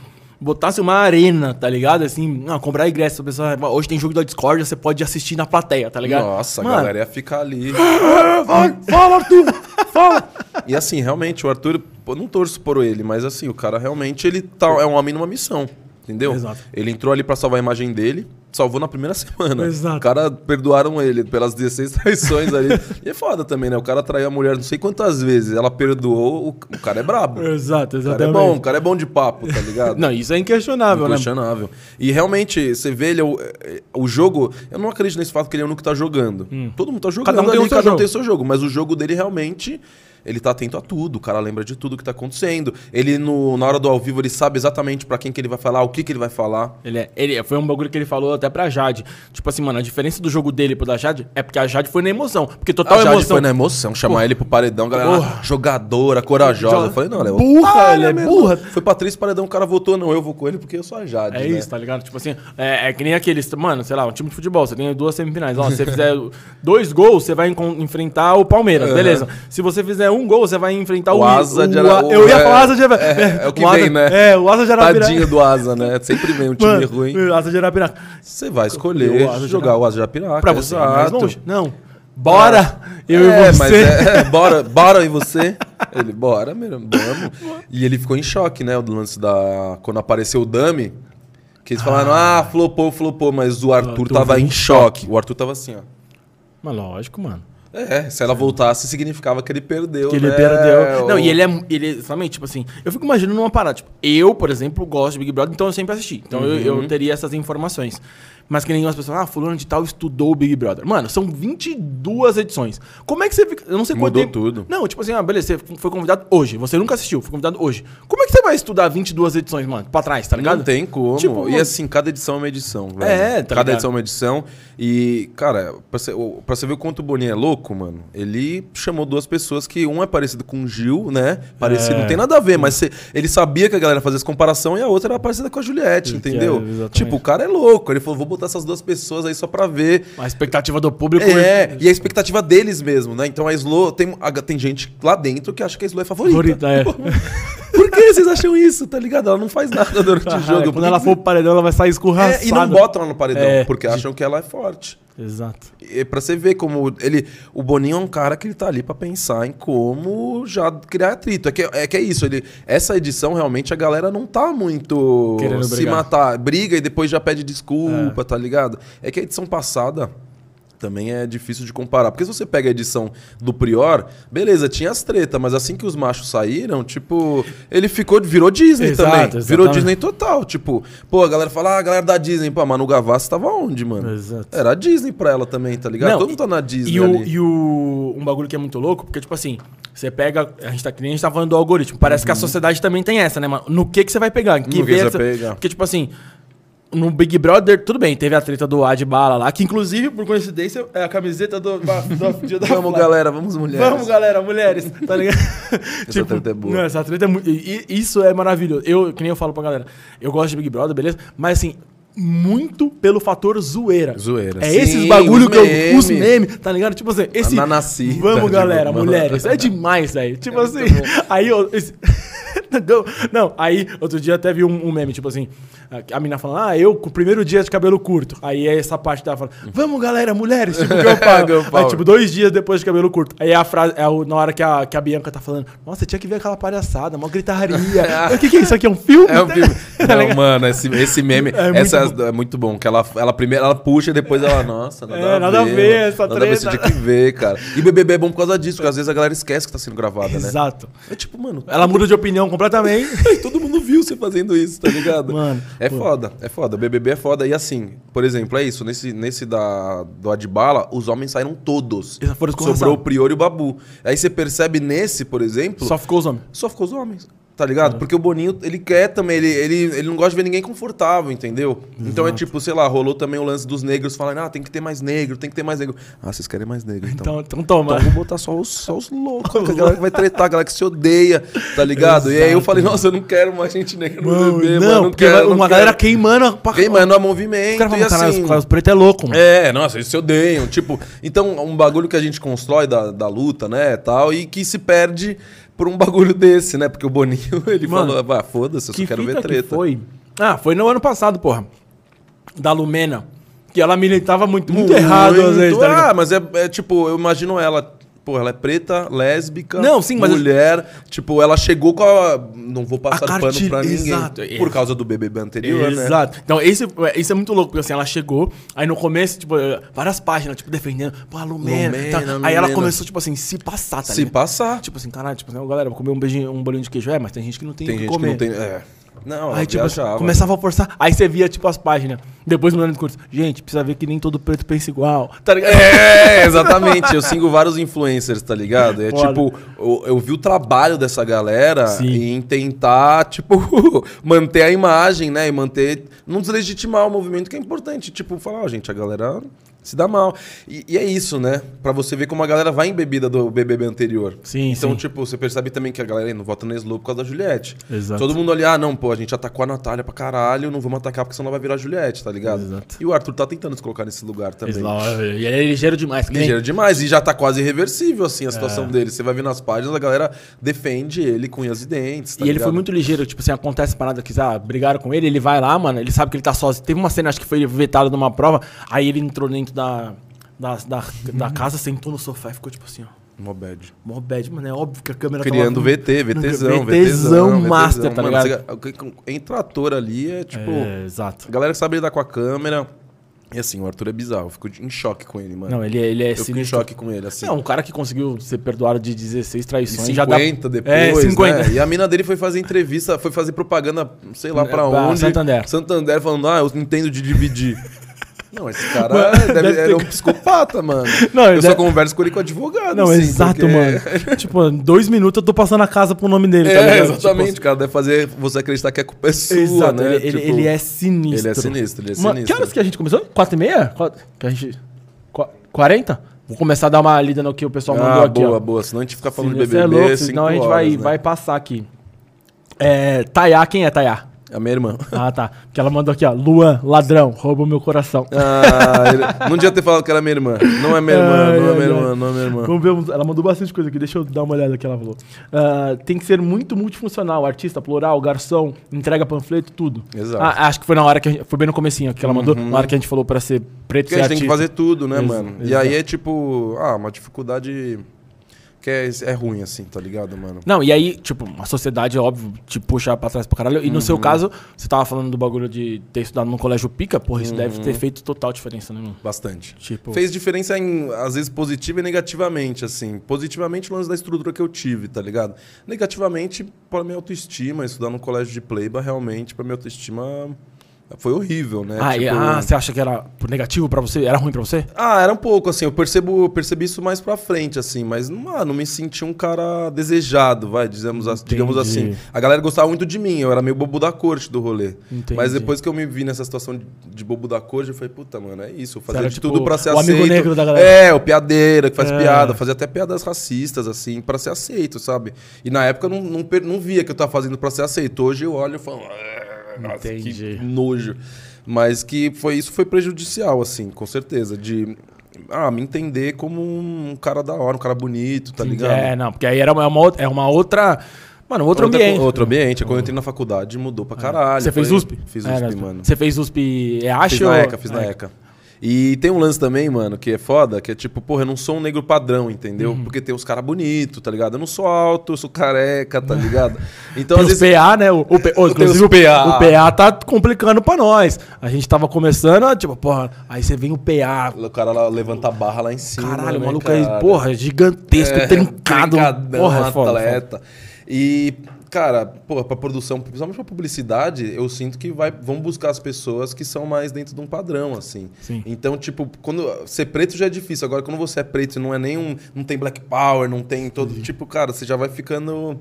A: botasse uma arena, tá ligado? Assim, não, comprar ingresso. A pessoa, hoje tem jogo da Discord, você pode assistir na plateia, tá ligado?
B: Nossa,
A: Mano,
B: a galera ia ficar ali.
A: Vai, fala, Arthur! Fala!
B: E assim, realmente, o Arthur, pô, não torço por ele, mas assim, o cara realmente ele tá, é um homem numa missão. Entendeu?
A: Exato.
B: Ele entrou ali pra salvar a imagem dele, salvou na primeira semana.
A: Exato.
B: O cara perdoaram ele pelas 16 traições ali. e é foda também, né? O cara traiu a mulher não sei quantas vezes. Ela perdoou, o, cara é brabo.
A: Exato,
B: O cara é
A: exatamente.
B: bom, o cara é bom de papo, tá ligado?
A: Não, isso é inquestionável, né?
B: Inquestionável. E realmente, você vê ele, o, é, o jogo. Eu não acredito nesse fato que ele é o único que tá jogando. Todo mundo tá jogando
A: Hum. Cada um tem
B: ali, cada um
A: jogo.
B: tem seu jogo. Mas o jogo dele realmente. Ele tá atento a tudo, o cara lembra de tudo que tá acontecendo. Ele, no, na hora do ao vivo, ele sabe exatamente pra quem que ele vai falar, o que que ele vai falar.
A: Ele, é- ele foi um bagulho que ele falou até pra Jade. Tipo assim, mano, a diferença do jogo dele pro da Jade é porque a Jade foi na emoção. Porque total
B: a Jade
A: emoção.
B: foi na emoção, chamar ele pro paredão, galera,
A: Porra.
B: jogadora, corajosa. Eu falei, não, ela é
A: Burra, ela é
B: mesmo.
A: burra.
B: Foi pra três paredão, o cara votou, não, eu vou com ele porque eu sou a Jade.
A: É
B: né?
A: isso, tá ligado? Tipo assim, é, é que nem aqueles. Mano, sei lá, um time de futebol, você tem duas semifinais. Ó, se você fizer dois gols, você vai enfrentar o Palmeiras,
B: Uhum.
A: beleza. Se você fizer um gol, você vai enfrentar o,
B: O Asa de
A: o,
B: Ara-
A: Eu ia
B: é,
A: falar Asa de Ara-
B: é, é o que
A: Asa-
B: vem, né?
A: É, o Asa de Arapiraca.
B: Tadinho do Asa, né? Sempre vem um time
A: Mano,
B: ruim.
A: Asa de Arapiraca.
B: Você vai escolher
A: O
B: jogar
A: Arapiraca.
B: o Asa de Apiraca.
A: Pra você, ir mais
B: exato.
A: longe. Não. Bora! Eu
B: é,
A: e você.
B: mas é, é, bora, bora e você? Ele, bora, meu, vamos. E ele ficou em choque, né? Do lance da. Quando apareceu o Dami, que eles falaram, ah, flopou, flopou, mas o Arthur,
A: Arthur
B: tava em
A: em
B: choque. O Arthur tava assim, ó.
A: Mas lógico, mano.
B: É, se ela voltasse, significava que ele perdeu.
A: Que ele
B: né?
A: perdeu. Não,
B: O-
A: e ele é. Ele, exatamente, tipo assim, eu fico imaginando uma parada. Tipo, eu, por exemplo, gosto de Big Brother, então eu sempre assisti. Então eu,
B: Uhum.
A: eu teria essas informações. Mas que nenhuma pessoas, ah, fulano de tal estudou o Big Brother. Mano, são 22 edições. Como é que você fica. Eu não sei quanto
B: Mudou
A: tempo-
B: tudo.
A: Não, tipo assim, ah, beleza, você foi convidado hoje. Você nunca assistiu, foi convidado hoje. Como é que você vai estudar 22 edições, mano? Pra trás, tá ligado?
B: Não tem como.
A: Tipo,
B: e assim, cada edição é uma edição, velho.
A: É, tá
B: Cada
A: ligado?
B: edição é uma edição. E, cara, pra você, pra você ver o quanto o Boninho é louco, mano, ele chamou duas pessoas que um é parecido com o Gil, né? Parecido,
A: É.
B: não tem nada a ver, mas cê- ele sabia que a galera fazia essa comparação e a outra era parecida com a Juliette, entendeu?
A: é,
B: tipo, o cara é louco. Ele falou, vou botar essas duas pessoas aí só pra ver.
A: A expectativa do público.
B: É, e a expectativa deles mesmo, né? Então a Slo, tem, tem gente lá dentro que acha que a Slo é favorita.
A: Favorita, é.
B: Por que vocês acham isso, tá ligado? Ela não faz nada durante o jogo.
A: Quando ela for pro paredão, ela vai sair escorraçada.
B: é, e não botam ela no paredão,
A: É.
B: porque acham que ela é forte.
A: Exato.
B: E pra você ver como ele. O Boninho é um cara que ele tá ali pra pensar em como já criar atrito. É que é, que é isso, ele, essa edição realmente a galera não tá muito
A: Querendo
B: se
A: brigar.
B: matar. Briga e depois já pede desculpa, tá ligado? É que a edição passada. Também é difícil de comparar. Porque se você pega a edição do Prior, beleza, tinha as tretas, mas assim que os machos saíram, tipo, ele ficou, virou Disney
A: Exato,
B: também.
A: exatamente.
B: Virou Disney total. Tipo, pô, a galera fala, ah, a galera da Disney, pô, a Manu Gavassi tava onde, mano?
A: Exato.
B: Era a Disney pra ela também, tá ligado?
A: Não,
B: Todo mundo tá na Disney
A: E, o, e o, um bagulho que é muito louco, porque, tipo assim, você pega. A gente tá, nem a gente tá falando do algoritmo. Parece que a sociedade também tem essa, né, mano? No que, que você vai pegar? Que
B: No que você vai pegar.
A: Porque, tipo assim. No Big Brother, tudo bem, teve a treta do Ad Bala lá, que inclusive, por coincidência, é a camiseta do, do, dia da
B: Vamos, galera, vamos, mulheres.
A: Vamos, galera, mulheres, tá ligado? essa
B: treta é boa.
A: Não, essa treta é muito. Isso é maravilhoso. Eu, que nem eu falo pra galera, eu gosto de Big Brother, beleza? Mas assim, muito pelo fator zoeira.
B: Zoeira.
A: É
B: Sim,
A: esses bagulho que eu.
B: meme.
A: Os memes, tá ligado? Tipo assim, esse.
B: nanacita,
A: Vamos,
B: tipo,
A: galera,
B: mano.
A: mulheres. É demais, velho. Tipo
B: É
A: assim. Aí eu. esse- Não, aí outro dia até vi um, um meme, tipo assim, a menina falando, ah, eu com o primeiro dia de cabelo curto. Aí é essa parte dela falando, vamos galera, mulheres, tipo, power.
B: Girl power.
A: Aí, tipo, dois dias depois de cabelo curto. Aí é a frase, é o- na hora que a, que a Bianca tá falando, nossa, tinha que ver aquela palhaçada, uma gritaria. o que, que é isso aqui? É um filme?
B: É um filme.
A: Tá
B: Não, mano, esse, esse meme
A: É muito
B: essa é muito bom. Que ela, ela primeiro ela puxa e depois ela, nossa, nada,
A: É,
B: a,
A: nada a
B: ver,
A: essa
B: Nada a ver, você tinha que ver, cara. E BBB é bom por causa disso, porque às vezes a galera esquece que tá sendo gravada, né?
A: Exato.
B: É tipo, mano,
A: Ela muda de opinião completamente.
B: todo mundo viu você fazendo isso, tá ligado?
A: Mano,
B: É
A: pô.
B: foda, é foda. BBB é foda. E assim, por exemplo, é isso. Nesse, nesse da, do Adbala, os homens saíram todos.
A: Eles foram
B: Sobrou o Prior e o Babu. Aí você percebe nesse, por exemplo,
A: Só ficou os homens.
B: só ficou os homens. Tá ligado? Porque o Boninho, ele quer também, ele, ele, ele não gosta de ver ninguém confortável, entendeu? Então é tipo, sei lá, rolou também o lance dos negros falando, ah, tem que ter mais negro, tem que ter mais negro. Ah, vocês querem mais negro, então.
A: Então, então toma.
B: Então vamos botar só os, só os loucos, a galera que vai tretar, a galera que se odeia, tá ligado? E aí eu
A: Exato,
B: falei, nossa, eu não quero mais gente negra no
A: Mano,
B: bebê,
A: não,
B: mano. Não
A: porque
B: quero,
A: vai-
B: não
A: uma
B: quero.
A: galera queimando. Pra...
B: Queimando a
A: Os
B: movimento.
A: caras
B: e
A: falam, caralho,
B: assim,
A: os caras preto é louco, mano.
B: é, nossa, eles se odeiam. Tipo, então, um bagulho que a gente constrói da, da luta, né, tal, e que se perde por um bagulho desse, né? Porque o Boninho, ele
A: Mano,
B: falou, ah, foda-se, eu só
A: que
B: quero ver
A: fita que
B: treta.
A: foi? Ah, foi no ano passado, porra. Da Lumena. Que ela militava muito, muito, errado às vezes, tá
B: ah, mas é, é tipo, eu imagino ela. Pô, ela é preta, lésbica,
A: Não, sim, mas-
B: mulher. Tipo, ela chegou com a. Não vou passar pano
A: cartilha-
B: pra ninguém.
A: Exato.
B: Por causa do BBB anterior, né?
A: Exato. Então, esse, isso é muito louco, porque assim, ela chegou, aí no começo, tipo, eh, várias páginas, tipo, defendendo, pô, a Lumena.
B: Lumena,
A: tá.
B: Lumena.
A: Aí ela começou, tipo assim, se passar, tá
B: Se
A: ligado?
B: passar.
A: Tipo assim, caralho, tipo assim, galera, vou comer um beijinho, um bolinho de queijo. É, mas tem gente que não tem,
B: Tem gente
A: comer.
B: que não tem. É. Não,
A: Aí, tipo,
B: viajava.
A: começava a forçar. Aí você via, tipo, as páginas. Depois mudando de curso. Gente, precisa ver que nem todo preto pensa igual. Tá ligado?
B: É, exatamente. Eu sigo vários influencers, tá ligado? É
A: Foda.
B: tipo, eu, eu vi o trabalho dessa galera
A: Sim.
B: em tentar, tipo, manter a imagem, né? E manter. Não deslegitimar o movimento, que é importante. Tipo, falar, ó, gente, a galera se dá mal. E, e é isso, né? Pra você ver como a galera vai embebida do BBB anterior.
A: Sim,
B: Então,
A: sim.
B: tipo, você percebe também que a galera não vota no Slow por causa da Juliette.
A: Exato.
B: Todo mundo ali, ah, não, pô, a gente atacou a Natália pra caralho, não vamos atacar porque senão ela vai virar a Juliette, tá ligado?
A: Exato.
B: E o Arthur tá tentando se colocar nesse lugar também.
A: E ele é ligeiro demais. que
B: Ligeiro demais. E já tá quase irreversível, assim, a
A: É.
B: situação dele. Você vai ver nas páginas, a galera defende ele com unhas e dentes. tá
A: e ele
B: ligado?
A: foi muito ligeiro, tipo assim, acontece parada que ah, brigaram com ele, ele vai lá, mano, ele sabe que ele tá sozinho. Teve uma cena, acho que foi vetado numa prova, aí ele entrou dentro da, da, da, da casa, sentou no sofá e ficou tipo assim, ó.
B: Mó bad,
A: mano, é óbvio que a câmera
B: Criando
A: tava...
B: VT, VTzão,
A: VTzão master, tá
B: Mano,
A: ligado?
B: você- Entra ator ali, é tipo.
A: É, exato.
B: A galera que sabe lidar com a câmera. E assim, o Arthur é bizarro. Eu fico em choque com ele, mano.
A: Não, ele, é- ele é
B: eu fico em
A: sinistro.
B: choque com ele, assim.
A: É um cara que conseguiu ser perdoado de 16
B: E
A: traições.
B: 50
A: já dá...
B: depois,
A: É, 50.
B: né? E a mina dele foi fazer entrevista, foi fazer propaganda, sei lá pra
A: É, Pra
B: onde.
A: Santander.
B: Santander falando, ah, eu entendo de dividir. Não, esse cara
A: Mano,
B: deve,
A: deve
B: era
A: ter-
B: um psicopata, mano.
A: Não,
B: eu só
A: deve-
B: converso com ele com advogado.
A: Não,
B: assim,
A: exato,
B: porque-
A: mano. tipo, dois minutos eu tô passando a casa pro nome dele, tá
B: É,
A: ligado?
B: exatamente.
A: Tipo,
B: o cara deve fazer você acreditar que a culpa é sua,
A: Exato,
B: né?
A: ele,
B: Tipo,
A: ele é sinistro.
B: ele é sinistro, ele é sinistro.
A: Que horas que a gente começou? Quatro e meia? Quatro- Que a gente... Qua- 40? Vou começar a dar uma lida no que o pessoal mandou
B: Ah,
A: aqui,
B: boa,
A: ó.
B: boa. Senão a gente fica falando de
A: Você
B: BBB
A: é louco, senão a gente
B: horas,
A: vai,
B: né?
A: vai passar aqui. É, Tayá, quem é Tayá?
B: A minha irmã.
A: Ah, tá. Porque ela mandou aqui, ó. Luan, ladrão, rouba o meu coração.
B: Ah, não devia ter falado que era minha irmã. Não é minha irmã,
A: Ai,
B: não é minha
A: ai.
B: irmã, não é minha irmã.
A: Vamos ver, ela mandou bastante coisa aqui, deixa eu dar uma olhada que ela falou. Ah, tem que ser muito multifuncional, artista, plural, garçom, entrega panfleto, tudo.
B: Exato.
A: Ah, acho que foi na hora que a gente, foi bem no comecinho que ela mandou, na hora que a gente falou pra ser preto
B: Porque
A: ser
B: a gente tem que fazer tudo, né,
A: Ex-
B: mano? E
A: exato.
B: aí é tipo, ah, uma dificuldade que é, é ruim, assim, tá ligado, mano?
A: Não, e aí, tipo, a sociedade, óbvio, te puxa pra trás pra caralho. E no
B: Uhum.
A: seu caso, você tava falando do bagulho de ter estudado num colégio pica, porra, isso deve
B: Uhum.
A: ter feito total diferença, né, mano?
B: Bastante.
A: Tipo,
B: Fez diferença em, às vezes, positiva e negativamente, assim. Positivamente, o lance da estrutura que eu tive, tá ligado? Negativamente, pra minha autoestima, estudar no colégio de Pleiba, realmente, pra minha autoestima, foi horrível, né?
A: ah, e-
B: Tipo,
A: ah, você acha que era negativo pra você? Era ruim pra você?
B: Ah, era um pouco, assim, eu percebo, eu percebi isso mais pra frente, assim, mas, mano, me senti um cara desejado, vai, digamos
A: Entendi.
B: assim. A galera gostava muito de mim, eu era meio bobo da corte do rolê.
A: Entendi.
B: Mas depois que eu me vi nessa situação de, bobo da corte, eu falei, puta, mano, é isso, eu fazia
A: era,
B: de
A: tipo,
B: tudo pra ser
A: o
B: aceito.
A: amigo negro da galera.
B: É, o piadeira, que faz
A: É.
B: piada, fazia até piadas racistas, assim, pra ser aceito, sabe? E na época eu não, não, não via que eu tava fazendo pra ser aceito. Hoje eu olho e falo, "Ah, nossa,
A: Entendi.
B: que nojo. Mas que foi isso foi prejudicial, assim, com certeza. De ah, me entender como um cara da hora, um cara bonito, tá ligado?
A: É, não, porque aí era uma, é uma outra- é Mano, outro
B: Outra-
A: ambiente.
B: Outro ambiente. Quando eu entrei na faculdade, mudou pra caralho.
A: Você fez USP?
B: Fiz
A: É,
B: USP,
A: né?
B: mano.
A: Você fez USP
B: Fiz
A: EASH
B: na
A: ou-
B: ECA, fiz na
A: É.
B: ECA. E tem um lance também, mano, que é foda, que é tipo, porra, eu não sou um negro padrão, entendeu?
A: Uhum.
B: Porque tem os caras bonitos, tá ligado? Eu não sou alto, eu sou careca, tá ligado? Então,
A: Tem
B: às
A: os
B: vezes.
A: PA, né? O, o, P-
B: tenho
A: inclusive,
B: os PA.
A: o PA tá complicando pra nós. A gente tava começando, tipo, porra, aí você vem o PA.
B: O cara lá levanta a barra lá em cima.
A: Caralho, o
B: né,
A: maluco
B: cara?
A: aí, porra, gigantesco,
B: É,
A: trincado. Porra, é foda, foda.
B: atleta. E, cara, porra, pra produção, principalmente pra publicidade, eu sinto que vai, vão buscar as pessoas que são mais dentro de um padrão, assim.
A: Sim.
B: Então, tipo, quando ser preto já é difícil. Agora, quando você é preto e não é nenhum. Não tem black power, não tem todo. Tipo, cara, você já vai ficando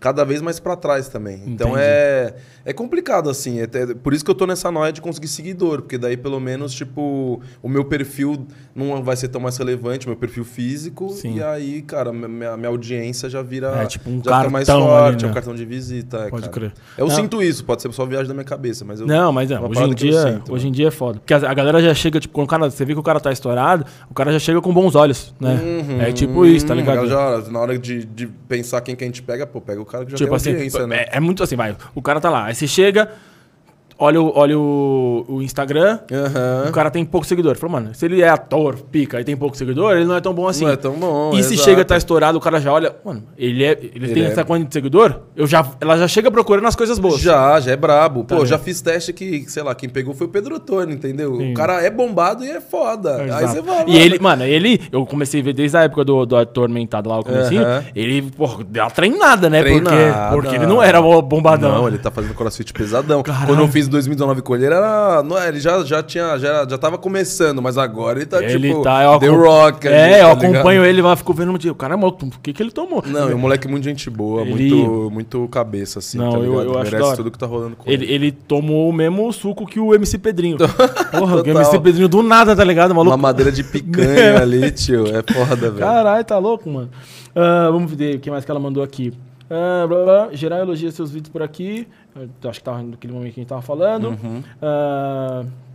B: cada vez mais pra trás também. Então
A: Entendi.
B: é, é complicado, assim. É, por isso que eu tô nessa noia de conseguir seguidor, porque daí pelo menos, tipo, o meu perfil não vai ser tão mais relevante, o meu perfil físico.
A: Sim.
B: E aí, cara, minha, minha audiência já vira.
A: É, tipo um
B: já fica mais
A: cartão
B: forte,
A: ali,
B: é um
A: né?
B: cartão de visita. é,
A: Pode
B: cara.
A: crer.
B: Eu
A: Não.
B: sinto isso, pode ser só viagem da minha cabeça, mas eu.
A: Não, mas é,
B: uma
A: hoje em dia,
B: sinto,
A: hoje em dia é foda. Porque a, a galera já chega, tipo, quando o cara, você vê que o cara tá estourado, o cara já chega com bons olhos, né?
B: Uhum.
A: É tipo isso, tá ligado?
B: Já, na hora de, de pensar quem que a gente pega, pô, pega o cara que já
A: Tipo
B: tem
A: assim,
B: né?
A: é, é muito assim, vai. O cara tá lá, aí você chega, olha o, olha o, o Instagram,
B: Aham.
A: o cara tem pouco seguidor. Falou, mano, se ele é ator, pica, e tem pouco seguidor, ele não é tão bom assim.
B: Não é tão bom.
A: e se
B: exato.
A: chega, tá estourado, o cara já olha, mano, ele, é, ele, tem
B: é-
A: essa quantidade de seguidor, eu já, ela já chega procurando as coisas boas.
B: Já, já é brabo.
A: Tá
B: Pô, já fiz teste que, sei lá, quem pegou foi o Pedro Antônio, entendeu?
A: Sim.
B: O cara é bombado e é foda. Aí
A: Exato.
B: você vai.
A: E ele, mano, ele, eu comecei a ver desde a época do, do Atormentado lá, o comecinho,
B: Aham.
A: ele, porra, deu uma treinada, né?
B: Treinada.
A: Porque, porque ele não era bombadão.
B: Não, ele tá fazendo crossfit pesadão.
A: Caralho.
B: Quando eu fiz em 2019 com ele, era. Não, ele já, já tinha. Já, já tava começando, mas agora ele tá
A: ele
B: tipo.
A: tá, eu
B: The Rock.
A: É, eu
B: tá ligado?
A: acompanho ele lá, fico vendo, tipo, cara, maluco, o que que ele tomou?
B: Não, é um moleque muito gente boa,
A: Ele-
B: muito, muito cabeça, assim.
A: Não,
B: tá
A: eu-
B: ligado?
A: eu acho
B: Merece tudo que tá rolando com
A: Ele, ele tomou o mesmo suco que o MC Pedrinho. Porra, o. MC Pedrinho do nada, tá ligado, maluco?
B: Uma madeira de picanha ali, tio. É foda, velho.
A: Caralho, tá louco, mano. Ah, vamos ver o que mais que ela mandou aqui. Ah, blá, blá, blá. Geral elogia seus vídeos por aqui. Acho que tava naquele momento que a gente tava falando.
B: Uhum.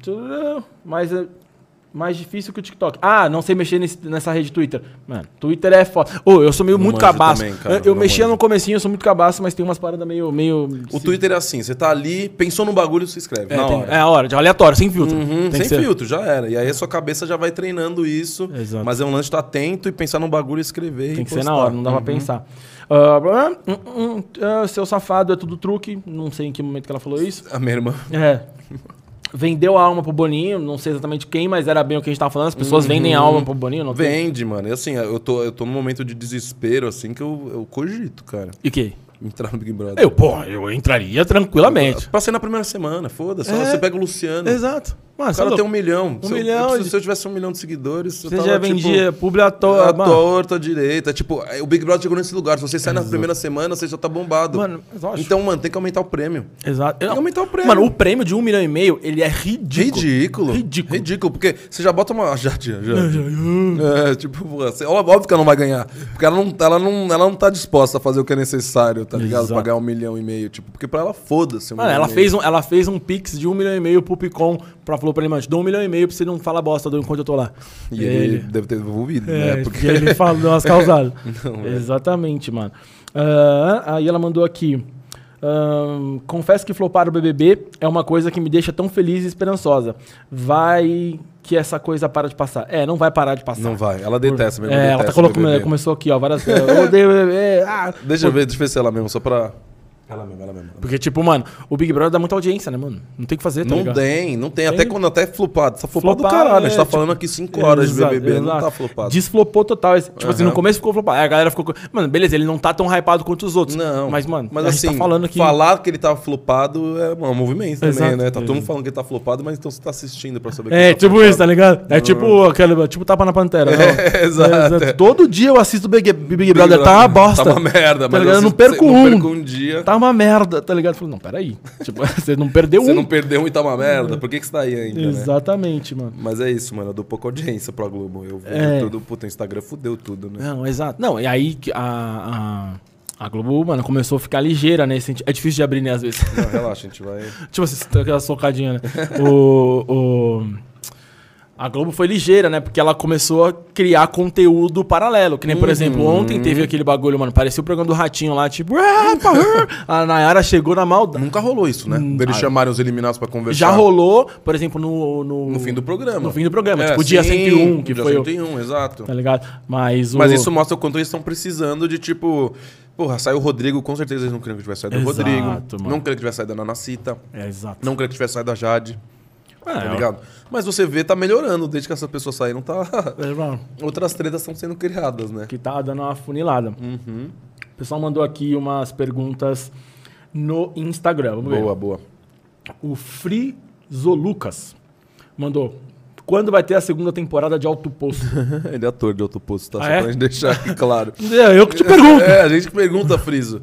A: Tudo- mas é mais difícil que o TikTok. Ah, não sei mexer nesse- nessa rede Twitter. Mano, Twitter é foda. Ô, eu sou meio
B: Não
A: muito cabaço.
B: também, cara,
A: eu mexia
B: manjo.
A: no comecinho, eu sou muito cabaço, mas tem umas paradas meio... meio
B: O Twitter é assim, você tá ali, pensou num bagulho, se inscreve.
A: É, tem-
B: hora.
A: é a hora, de aleatório, sem filtro.
B: Uhum, sem
A: ser.
B: filtro, já era. E aí a sua cabeça já vai treinando isso.
A: Exato.
B: Mas é um lance de estar atento e pensar num bagulho e escrever.
A: Tem
B: e
A: que ser
B: postar.
A: na hora, não dá
B: Uhum.
A: pra pensar. Hum, hum, ah, seu safado é tudo truque. Não sei em que momento que ela falou isso.
B: A minha irmã.
A: É. Vendeu a alma pro Boninho, não sei exatamente quem, mas era bem o que a gente tava falando. As
B: Uhum.
A: pessoas vendem a alma pro Boninho, não tem?
B: Vende, mano. E assim, eu tô, eu tô num momento de desespero, assim, que eu, eu cogito, cara.
A: E que?
B: Entrar no Big Brother.
A: Eu, pô, eu entraria tranquilamente.
B: Passei na primeira semana, foda-se.
A: É.
B: Você pega o Luciano.
A: Exato. Mano,
B: O
A: é
B: cara
A: louco.
B: tem um milhão.
A: Um
B: se, eu-
A: milhão
B: eu
A: de-
B: se eu tivesse um milhão de seguidores, eu
A: Você
B: tava,
A: já
B: tipo,
A: vendia publi à toa.
B: à torta, à direita. Tipo, o Big Brother chegou nesse lugar. Se você sai na primeira semana, você já tá bombado.
A: Mano,
B: então, mano, tem que aumentar o prêmio.
A: Exato.
B: Tem que aumentar o prêmio.
A: Mano, o prêmio de um milhão e meio, ele é ridículo.
B: Ridículo.
A: Ridículo.
B: Ridículo, porque você já bota uma. Já, já, já. É, tipo, você- óbvio que ela não vai ganhar. Porque ela não, ela, não, ela não tá disposta a fazer o que é necessário, tá ligado?
A: Exato.
B: Pra ganhar um milhão e meio. Tipo, porque pra ela, foda-se. um
A: Mano, ela fez, um, ela fez um pix de um milhão e meio pro Picon. Pra, falou pra ele, mano, te dou um milhão e meio pra você não falar bosta do enquanto eu tô lá.
B: E ele, deve ter devolvido,
A: É,
B: né?
A: porque ele falou deu umas causadas.
B: Não, é.
A: Exatamente, mano. Ah, aí ela mandou aqui. ahn, confesso que flopar o BBB é uma coisa que me deixa tão feliz e esperançosa. Vai que essa coisa para de passar. É, não vai parar de passar.
B: Não vai. Ela detesta mesmo.
A: É, ela tá
B: detesta
A: colocando, começou aqui, ó, várias. Eu odeio BBB. Ah,
B: Deixa eu ver, deixa eu ver se ela mesmo, só pra. Ela mesmo, ela mesmo.
A: porque, tipo, mano, o Big Brother dá muita audiência, né, mano? Não tem o que fazer, tá
B: Não
A: ligado?
B: tem, não tem.
A: Tem.
B: Até quando até flopado. Tá flopado do caralho. A gente
A: é,
B: tá
A: tipo,
B: falando aqui 5 horas
A: Exato,
B: de BBB, não
A: exato.
B: tá flopado.
A: Desflopou total. Tipo assim, no começo ficou flopado. Aí a galera ficou. Mano, beleza, ele não tá tão hypado quanto os outros.
B: Não.
A: Mas, mano,
B: mas
A: a
B: assim,
A: gente tá falando aqui.
B: falar que ele tá flopado é um movimento também,
A: Exato.
B: né? Tá todo mundo
A: Exato.
B: falando que ele tá flopado, mas então você tá assistindo pra saber que
A: É,
B: ele tá
A: tipo
B: flopado.
A: isso, tá ligado? É tipo aquele. Tipo tapa na pantera. não?
B: É, exato.
A: Todo dia eu assisto Big, Big
B: Big
A: Brother, tá uma bosta.
B: Tá uma merda,
A: Tá
B: mas?
A: Eu não perco
B: não
A: um.
B: perco um dia.
A: Tá uma merda, tá ligado? Eu falei, não, peraí. Tipo, você não perdeu
B: Você
A: um.
B: não perdeu um e tá uma merda. Por que, que você tá aí ainda, né?
A: Exatamente, mano.
B: Mas é isso, mano. Eu dou pouca audiência pra Globo. Eu vejo
A: É.
B: tudo. Puta, o Instagram fudeu tudo, né?
A: Não, exato. Não, e aí a, a, a Globo, mano, começou a ficar ligeira sentido. É difícil de abrir, né, às vezes.
B: Não, relaxa, a gente vai.
A: tipo assim, aquela socadinha, né? o. o a Globo foi ligeira, né? Porque ela começou a criar conteúdo paralelo. Que nem, por exemplo, ontem teve aquele bagulho, mano. Parecia o programa do Ratinho lá, tipo... A Nayara chegou na maldade.
B: Nunca rolou isso, né? Deles
A: ah,
B: chamarem os eliminados pra conversar.
A: Já rolou, por exemplo, no... No,
B: No fim do programa.
A: No fim do programa.
B: É,
A: tipo, dia
B: sim,
A: 101, que
B: dia
A: foi o...
B: 101, exato.
A: Tá ligado? Mas o...
B: Mas isso mostra o quanto eles estão precisando de, tipo... Porra, saiu o Rodrigo, com certeza eles não queriam que tivesse saído o Rodrigo.
A: mano.
B: Não queriam que tivesse saído a Nanacita.
A: É, exato.
B: Não queria que tivesse saído a Jade.
A: É,
B: Tá ligado? Mas você vê, tá melhorando. Desde que essas pessoas saíram, tá...
A: é,
B: Outras tretas estão sendo criadas, né?
A: que tá dando uma funilada.
B: Uhum.
A: O pessoal mandou aqui umas perguntas no Instagram. Vamos ver.
B: Boa, boa.
A: O Frizolucas mandou. Quando vai ter a segunda temporada de Alto Poço?
B: Ele é ator de Outro Posto, tá?
A: Ah,
B: Só
A: é?
B: pra gente deixar aqui claro.
A: é, eu que te pergunto.
B: É, a gente que pergunta, Friso.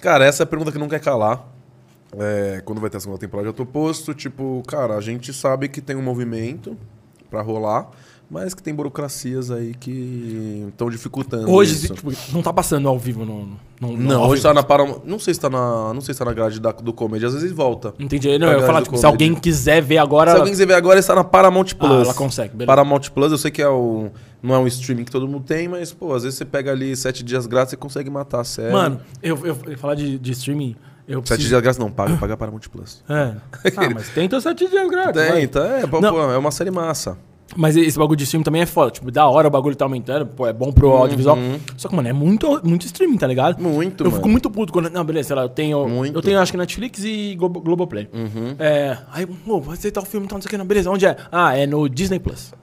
B: Cara, essa é a pergunta que não quer calar. É, quando vai ter a segunda temporada de Outro Posto, tipo, cara, a gente sabe que tem um movimento pra rolar, mas que tem burocracias aí que estão dificultando
A: Hoje,
B: isso.
A: tipo, não tá passando ao vivo no. no, no
B: Não, hoje
A: vivo.
B: tá na Paramount. Não sei se tá na. Não sei se tá na grade da, do comedy, às vezes volta.
A: Entendi. Não,
B: Pra
A: eu ia falar, tipo, se alguém quiser ver agora.
B: Se alguém quiser ver agora, está na Paramount Plus.
A: Ah, ela consegue, beleza.
B: Paramount Plus, eu sei que é o, não é um streaming que todo mundo tem, mas, pô, às vezes você pega ali sete dias grátis e consegue matar a série.
A: Mano, eu, eu, eu ia falar de, de streaming. Eu
B: Sete
A: preciso...
B: dias grátis não, paga, paga Paramount Plus.
A: É. Ah, mas tem teus sete dias grátis.
B: tá, é, pô, pô, é uma série massa.
A: Mas esse bagulho de streaming também é foda. Tipo, da hora o bagulho tá aumentando, pô, é bom pro audiovisual. Só que, mano, é muito, muito streaming, tá ligado?
B: Uhum. Muito,
A: Eu
B: mano.
A: fico muito puto quando. Não, beleza, sei lá, eu tenho.
B: Muito. Uhum.
A: Eu tenho, acho que Netflix e Globo, Globoplay. É. Aí, pô, vai aceitar o filme, então não sei o que, não. Beleza, onde é? Ah, é no Disney Plus.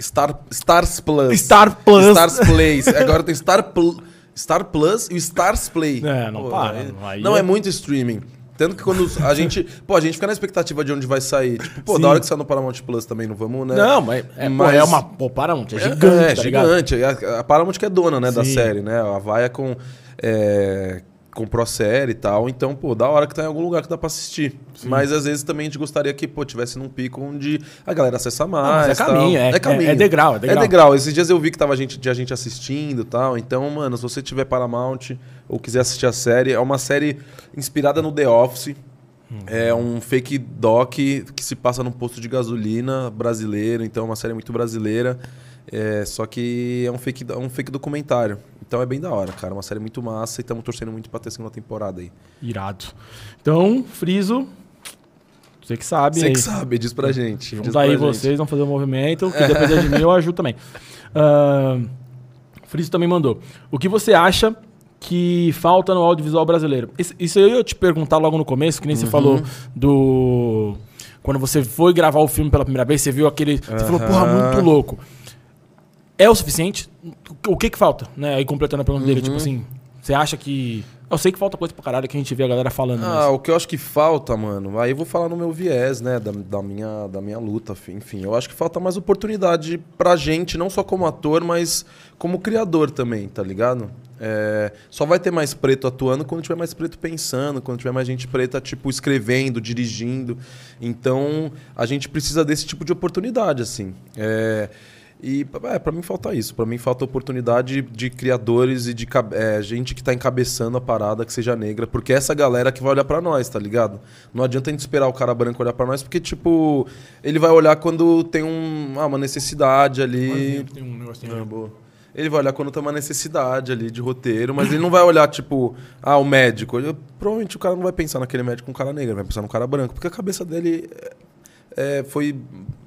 B: Star, Stars Plus.
A: Star Plus.
B: Stars Plays. Agora tem Star, Pl- Star Plus e o Stars Play.
A: É, não para,
B: aí-
A: aí
B: não,
A: é-
B: é muito streaming. Tanto que quando a gente. Pô, a gente fica na expectativa de onde vai sair. Tipo, pô,
A: Sim.
B: da hora que saiu no Paramount Plus também, não vamos, né?
A: Não, mas é,
B: Mas-
A: pô, é uma. Pô, Paramount, é
B: É,
A: gigante,
B: é,
A: tá ligado?
B: gigante. A, a Paramount que é dona, né, da
A: Sim.
B: série, né? A Vaia com. É, comprou a série e tal. Então, pô, da hora que tá em algum lugar que dá pra assistir. Mas às vezes também a gente gostaria que, pô, tivesse num pico onde a galera acessa mais.
A: mas é
B: tal.
A: caminho, é- é- é degrau, é degrau.
B: Esses dias eu vi que tava gente, tinha gente assistindo e tal. Então, mano, se você tiver Paramount ou quiser assistir a série, é uma série inspirada no The Office. É um fake doc que se passa num posto de gasolina brasileiro, então é uma série muito brasileira. É, só que é um fake, é um fake documentário. Então é bem da hora, cara. Uma série muito massa e estamos torcendo muito pra ter segunda temporada aí.
A: Irado. Então, Friso. Você que sabe.
B: Você
A: aí.
B: que sabe, diz pra gente. diz
A: Junta
B: pra
A: aí
B: gente.
A: vocês, vão fazer o movimento. Que depender de mim, eu ajudo também. Uh, Friso também mandou. O que você acha que falta no audiovisual brasileiro? Isso, isso eu ia te perguntar logo no começo, que nem você
B: Uhum.
A: falou do. Quando você foi gravar o filme pela primeira vez, você viu aquele. Você falou, porra, muito louco. É o suficiente? O que que falta? Né? Aí completando a pergunta dele,
B: Uhum.
A: tipo assim, você acha que. Eu sei que falta coisa pra caralho que a gente vê a galera falando.
B: Ah,
A: mas...
B: o que eu acho que falta, mano, aí eu vou falar no meu viés, né, da, da minha, da minha luta, fi- enfim. Eu acho que falta mais oportunidade pra gente, não só como ator, mas como criador também, tá ligado? É, só vai ter mais preto atuando quando tiver mais preto pensando, quando tiver mais gente preta, tipo, escrevendo, dirigindo. Então, a gente precisa desse tipo de oportunidade, assim. É, e é, para mim falta isso. Pra mim falta oportunidade de criadores e de é, gente que tá encabeçando a parada que seja negra, porque é essa galera que vai olhar pra nós, tá ligado? Não adianta a gente esperar o cara branco olhar pra nós, porque tipo, ele vai olhar quando tem um, ah, uma necessidade ali.
A: Tem um negocinho.
B: Ah, boa. Ele vai olhar quando tem uma necessidade ali de roteiro, mas ele não vai olhar, tipo, ah, o médico. Ele- provavelmente o cara não vai pensar naquele médico com um cara negro, vai pensar no cara branco, porque a cabeça dele é, foi,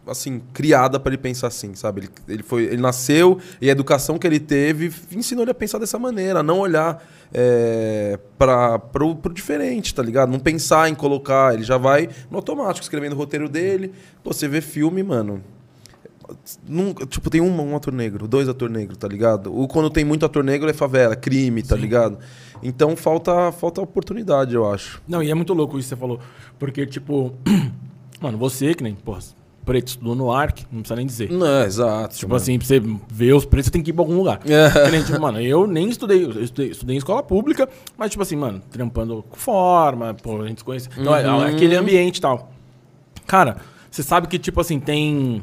B: assim, criada para ele pensar assim, sabe? Ele, ele, foi, ele nasceu e a educação que ele teve ensinou ele a pensar dessa maneira, a não olhar é, para pro, pro diferente, tá ligado? Não pensar em colocar, ele já vai no automático, escrevendo o roteiro dele. Pô, você vê filme, mano. Nunca, tipo, tem um, um ator negro, dois ator negro, tá ligado? Ou quando tem muito ator negro é favela, crime, tá ligado? Então falta, falta oportunidade, eu acho.
A: Não, e é muito louco isso que você falou. Porque, tipo, mano, você, que nem, porra, preto estudou no ARC, não precisa nem dizer.
B: Não, exato.
A: Tipo assim, pra você ver os pretos, você tem que ir pra algum lugar.
B: É.
A: Nem, tipo, mano, eu nem estudei, eu estudei, estudei em escola pública, mas, tipo assim, mano, trampando com forma, pô, a gente se conhece. Então, é-
B: Uhum.
A: é aquele ambiente e tal. Cara, você sabe que, tipo assim, tem,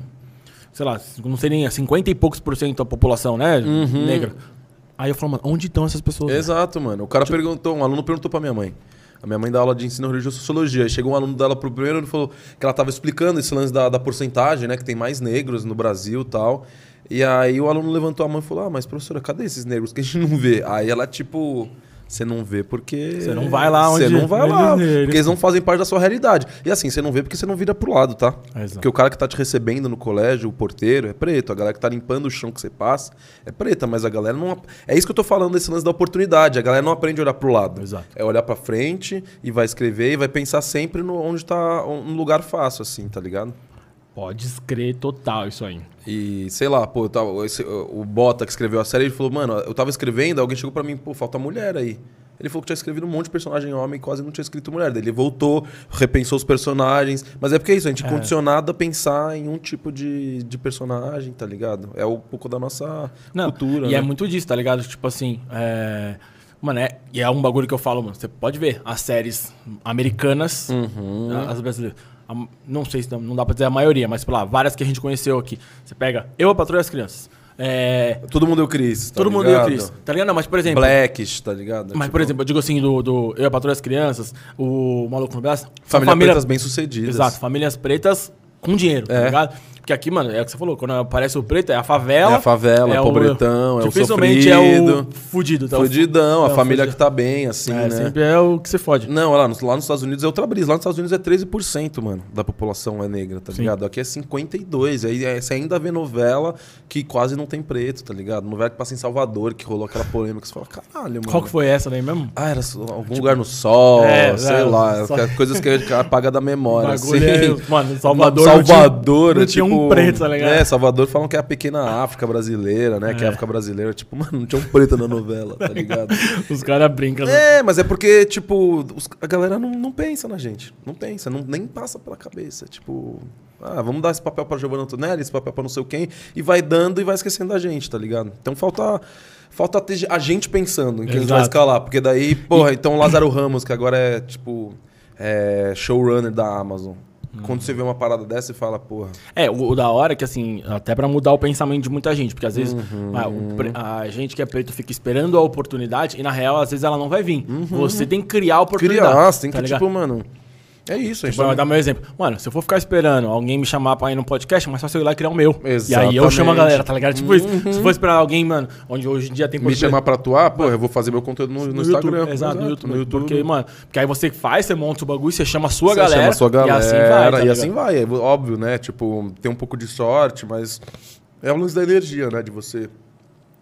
A: sei lá, não sei nem, 50 e poucos por cento da população, né, negra. Aí eu falo, mano, onde estão essas pessoas? né?
B: Exato, mano. O cara perguntou, um aluno perguntou pra minha mãe. A minha mãe dá aula de ensino religioso e sociologia. Aí chegou um aluno dela pro primeiro e falou que ela tava explicando esse lance da, da porcentagem, né? Que tem mais negros no Brasil e tal. E aí o aluno levantou a mão e falou: Ah, mas professora, cadê esses negros que a gente não vê? Aí ela, tipo. Você não vê porque.
A: Você não vai lá onde.
B: Você não vai lá.
A: eles-
B: Porque eles não fazem parte da sua realidade. E assim, você não vê porque você não vira pro lado, tá?
A: Exato.
B: Porque o cara que tá te recebendo no colégio, o porteiro, é preto. A galera que tá limpando o chão que você passa é preta. Mas a galera não. É isso que eu tô falando desse lance da oportunidade. A galera não aprende a olhar pro lado.
A: Exato.
B: É olhar pra frente e vai escrever e vai pensar sempre no onde tá um lugar fácil, assim, tá ligado?
A: Pode escrever total isso aí.
B: E sei lá, pô, tava, esse- o Bota que escreveu a série, ele falou, mano, eu tava escrevendo, alguém chegou pra mim, pô, falta mulher aí. Ele falou que tinha escrevido um monte de personagem homem e quase não tinha escrito mulher. Daí ele voltou, repensou os personagens. Mas é porque é isso, a gente é condicionado a pensar em um tipo de, de personagem, tá ligado? É um pouco da nossa
A: Não,
B: cultura.
A: e
B: né?
A: é muito disso, tá ligado? Tipo assim, é... Mano, é... E é um bagulho que eu falo, mano. Você pode ver as séries americanas,
B: Uhum.
A: as brasileiras. A- Não sei se não dá pra dizer a maioria, mas, sei lá, várias que a gente conheceu aqui. Você pega Eu, a Patrulha as Crianças. É...
B: Todo mundo é o Chris, tá
A: Todo mundo e o
B: ligado?
A: Cris. Tá ligado? Não, mas, por exemplo...
B: Blackish, tá ligado?
A: Mas,
B: Tipo,
A: por exemplo, eu digo assim, do, do Eu, a Patrulha e as Crianças, o Maluco no Braço... são
B: Família
A: família-
B: Pretas bem-sucedidas.
A: Exato, famílias pretas com dinheiro, tá
B: É.
A: ligado? Porque aqui, mano, é o que você falou, quando aparece o preto, é a favela.
B: É a favela, é o pobretão, é o
A: dificilmente é o
B: sofrido.
A: fudido. Tá?
B: Fudidão, a
A: É,
B: família
A: fudido.
B: que tá bem, assim,
A: É,
B: né?
A: sempre é o que você fode.
B: Não, lá, nos- lá nos Estados Unidos é outra brisa. Lá nos Estados Unidos é 13%, mano, da população é negra, tá
A: Sim.
B: ligado? Aqui é 52%. Aí é- você ainda vê novela que quase não tem preto, tá ligado? Novela que passa em Salvador, que rolou aquela polêmica. Você fala, caralho, mano.
A: Qual que foi essa daí mesmo?
B: Ah, era algum lugar no sol,
A: É,
B: sei
A: é,
B: lá.
A: só-
B: Coisas que a gente apaga da memória, assim.
A: É- mano, Salvador não tinha-
B: Salvador,
A: não
B: é
A: tinha um
B: tipo-
A: preto, tá ligado?
B: É, Salvador falam que é a pequena África brasileira, né? Que é a África brasileira. Tipo, mano, não tinha um preto na novela, tá ligado?
A: Os caras brincam. né?
B: É, mas é porque, tipo, os- a galera não, não pensa na gente. Não pensa, não, nem passa pela cabeça. Tipo, ah, vamos dar esse papel pra Giovanna Antonelli, esse papel pra não sei o quem, e vai dando e vai esquecendo da gente, tá ligado? Então falta. Falta ter a gente pensando em quem a gente vai
A: Exato.
B: escalar. Porque daí, porra, então o Lázaro Ramos, que agora é, tipo, é showrunner da Amazon. Quando você vê uma parada dessa e fala, porra.
A: É, o, o da hora é que, assim, até pra mudar o pensamento de muita gente, porque às vezes
B: Uhum.
A: ah, o pre- a gente que é preto fica esperando a oportunidade e na real, às vezes ela não vai vir. Você tem que criar a oportunidade.
B: Uhum. Criar, você tem que,
A: tá ligado?
B: tipo, mano. É isso, a gente
A: Vou
B: tá-
A: dar meu exemplo. Mano, se eu for ficar esperando alguém me chamar pra ir no podcast, é mais fácil eu ir lá e criar o meu. E aí eu
B: Exatamente.
A: chamo a galera, tá ligado? Tipo isso. Se for esperar alguém, mano, onde hoje em dia tem
B: me chamar pra atuar, porra, eu vou fazer meu conteúdo no, no
A: no
B: Instagram.
A: YouTube. Exato, no YouTube. Porque, mano, porque aí você faz, você monta o bagulho, você chama a sua
B: Você
A: galera.
B: chama a sua galera,
A: E assim vai. tá
B: e assim vai. É óbvio, né? Tipo, tem um pouco de sorte, mas é o lance da energia, né? De você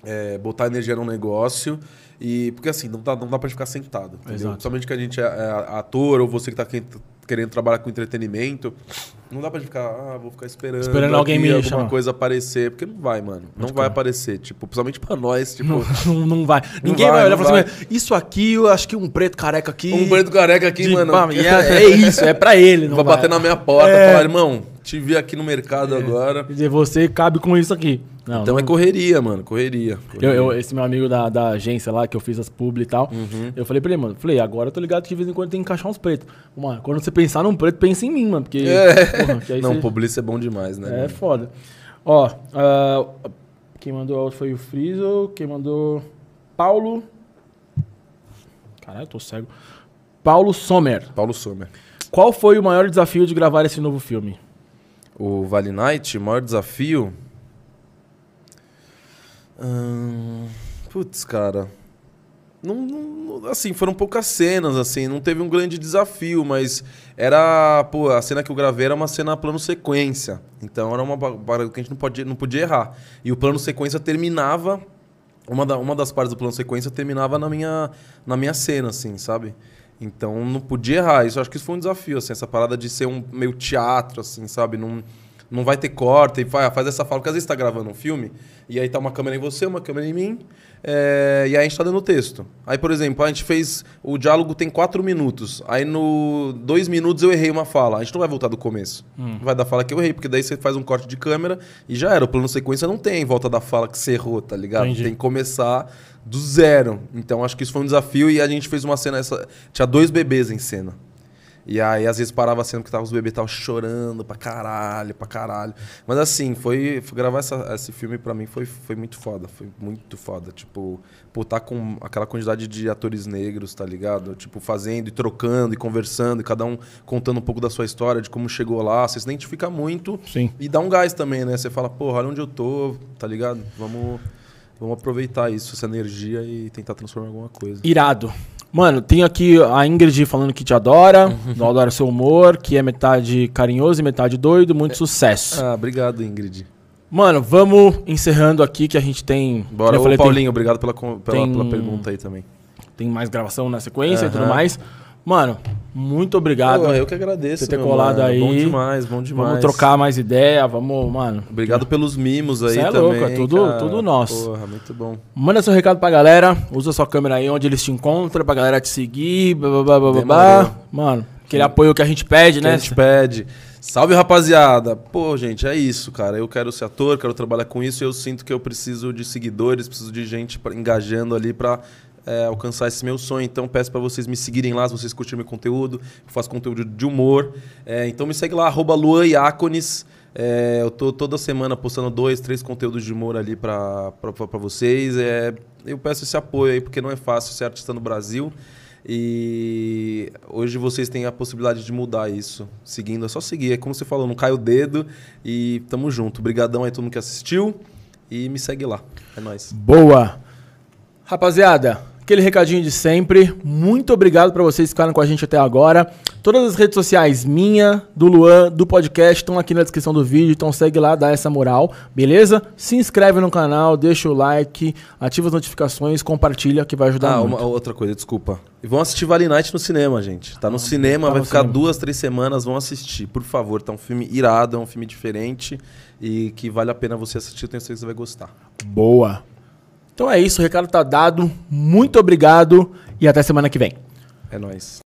B: é, botar energia num negócio. E, porque assim, não dá, não dá pra ficar sentado. Principalmente que a gente é, é ator ou você que tá querendo trabalhar com entretenimento. Não dá pra gente ficar, ah, vou ficar esperando.
A: Esperando alguém me
B: alguma
A: chamar.
B: coisa aparecer. Porque não vai, mano. Não vai aparecer. Tipo, principalmente pra nós, tipo.
A: Não, não, não vai. Ninguém
B: vai,
A: vai olhar e
B: não
A: falar assim, "Mas isso aqui, eu acho que um preto careca aqui.
B: Um preto careca aqui,
A: de-
B: mano.
A: É, é isso, é pra ele. Não
B: vai
A: vai
B: bater na minha porta
A: É.
B: e falar, irmão, te vi aqui no mercado agora.
A: Quer dizer, você cabe com isso aqui. Não,
B: Então
A: não-
B: é correria, mano, correria.
A: Eu,
B: correria.
A: eu- esse meu amigo da, da agência lá, que eu fiz as publi e tal,
B: Uhum.
A: eu falei pra ele, mano, falei, agora eu tô ligado que de vez em quando tem que encaixar uns pretos. Mano, quando você pensar num preto, pensa em mim, mano, porque...
B: É.
A: porra,
B: Não,
A: você-
B: publicista é bom demais, né?
A: É
B: mano?
A: foda. Ó, ah, quem mandou foi o Friso, quem mandou Paulo... Caralho, eu tô cego. Paulo Sommer.
B: Paulo Sommer.
A: Qual foi o maior desafio de gravar esse novo filme?
B: O Vale Night, o maior desafio. Hum, putz, cara. Não, não- assim, foram poucas cenas, assim, não teve um grande desafio, mas era, pô, a cena que eu gravei era uma cena plano sequência. Então era uma parada que a gente não podia, não podia errar. E o plano sequência terminava uma, da- uma das partes do plano sequência terminava na minha, na minha cena, assim, sabe? Então não podia errar. Isso acho que isso foi um desafio, assim, essa parada de ser um meio teatro, assim, sabe? Não, não vai ter corte e faz, essa fala, porque às vezes você tá gravando um filme e aí tá uma câmera em você, uma câmera em mim, é, e aí a gente tá dando o texto. Aí, por exemplo, a gente fez. O diálogo tem quatro minutos. Aí no dois minutos eu errei uma fala. A gente não vai voltar do começo. Não vai dar fala que eu errei, porque daí você faz um corte de câmera e já era. O plano sequência não tem volta da fala que você errou, tá ligado?
A: Entendi.
B: Tem que começar do zero. Então acho que isso foi um desafio e a gente fez uma cena. Essa... Tinha dois bebês em cena. E aí, às vezes, parava a cena porque tava, os bebês estavam chorando pra caralho, pra caralho. Mas assim, foi, foi gravar essa, esse filme pra mim foi, foi muito foda. Foi muito foda. Tipo, por estar tá com aquela quantidade de atores negros, tá ligado? Tipo, fazendo e trocando e conversando, e cada um contando um pouco da sua história, de como chegou lá. Você se identifica muito.
A: Sim.
B: E dá um gás também, né? Você fala, porra, olha onde eu tô, tá ligado? Vamos, vamos aproveitar isso, essa energia e tentar transformar em alguma coisa.
A: Irado. Mano, tem aqui a Ingrid falando que te adora, uhum. adora seu humor, que é metade carinhoso e metade doido. Muito é. sucesso.
B: Ah, obrigado, Ingrid.
A: Mano, vamos encerrando aqui que a gente tem.
B: Bora, Ô, falei, Paulinho, tem, obrigado pela, pela, tem, pela, pergunta aí também.
A: Tem mais gravação na sequência uhum. e tudo mais. Mano, muito obrigado. Pô,
B: eu que agradeço.
A: Por ter colado mano. aí.
B: Bom demais, bom demais.
A: Vamos trocar mais ideia, vamos, mano.
B: Obrigado pelos mimos aí Cê é
A: também. Louco, é tudo, tudo nosso.
B: Porra, muito bom.
A: Manda seu recado pra galera, usa sua câmera aí onde eles te encontram, pra galera te seguir, blá, blá, blá, blá. Mano, aquele apoio que a gente pede,
B: que
A: né?
B: a gente pede. Salve, rapaziada! Pô, gente, é isso, cara. Eu quero ser ator, quero trabalhar com isso e eu sinto que eu preciso de seguidores, preciso de gente pra, engajando ali pra é, alcançar esse meu sonho. Então peço para vocês me seguirem lá, se vocês curtirem meu conteúdo. Eu faço conteúdo de humor. É, então me segue lá, arroba. É, eu tô toda semana postando dois, três conteúdos de humor ali para vocês. É, eu peço esse apoio aí, porque não é fácil ser artista no Brasil. E hoje vocês têm a possibilidade de mudar isso. Seguindo, é só seguir. É como você falou, não cai o dedo e tamo junto. Obrigadão aí todo mundo que assistiu e me segue lá. É nóis.
A: Boa! Rapaziada, Aquele recadinho de sempre. Muito obrigado para vocês ficarem com a gente até agora. Todas as redes sociais minha, do Luan, do podcast estão aqui na descrição do vídeo, então segue lá, dá essa moral, beleza? Se inscreve no canal, deixa o like, ativa as notificações, compartilha que vai ajudar ah, muito.
B: Ah, outra coisa, desculpa. E vão assistir Vale Night no cinema, gente. Tá no ah, cinema, tá vai no ficar cinema. duas, três semanas, vão assistir, por favor. Tá um filme irado, é um filme diferente e que vale a pena você assistir, tenho certeza que você vai gostar.
A: Boa. Então é isso, o recado tá dado. Muito obrigado e até semana que vem.
B: É nóis.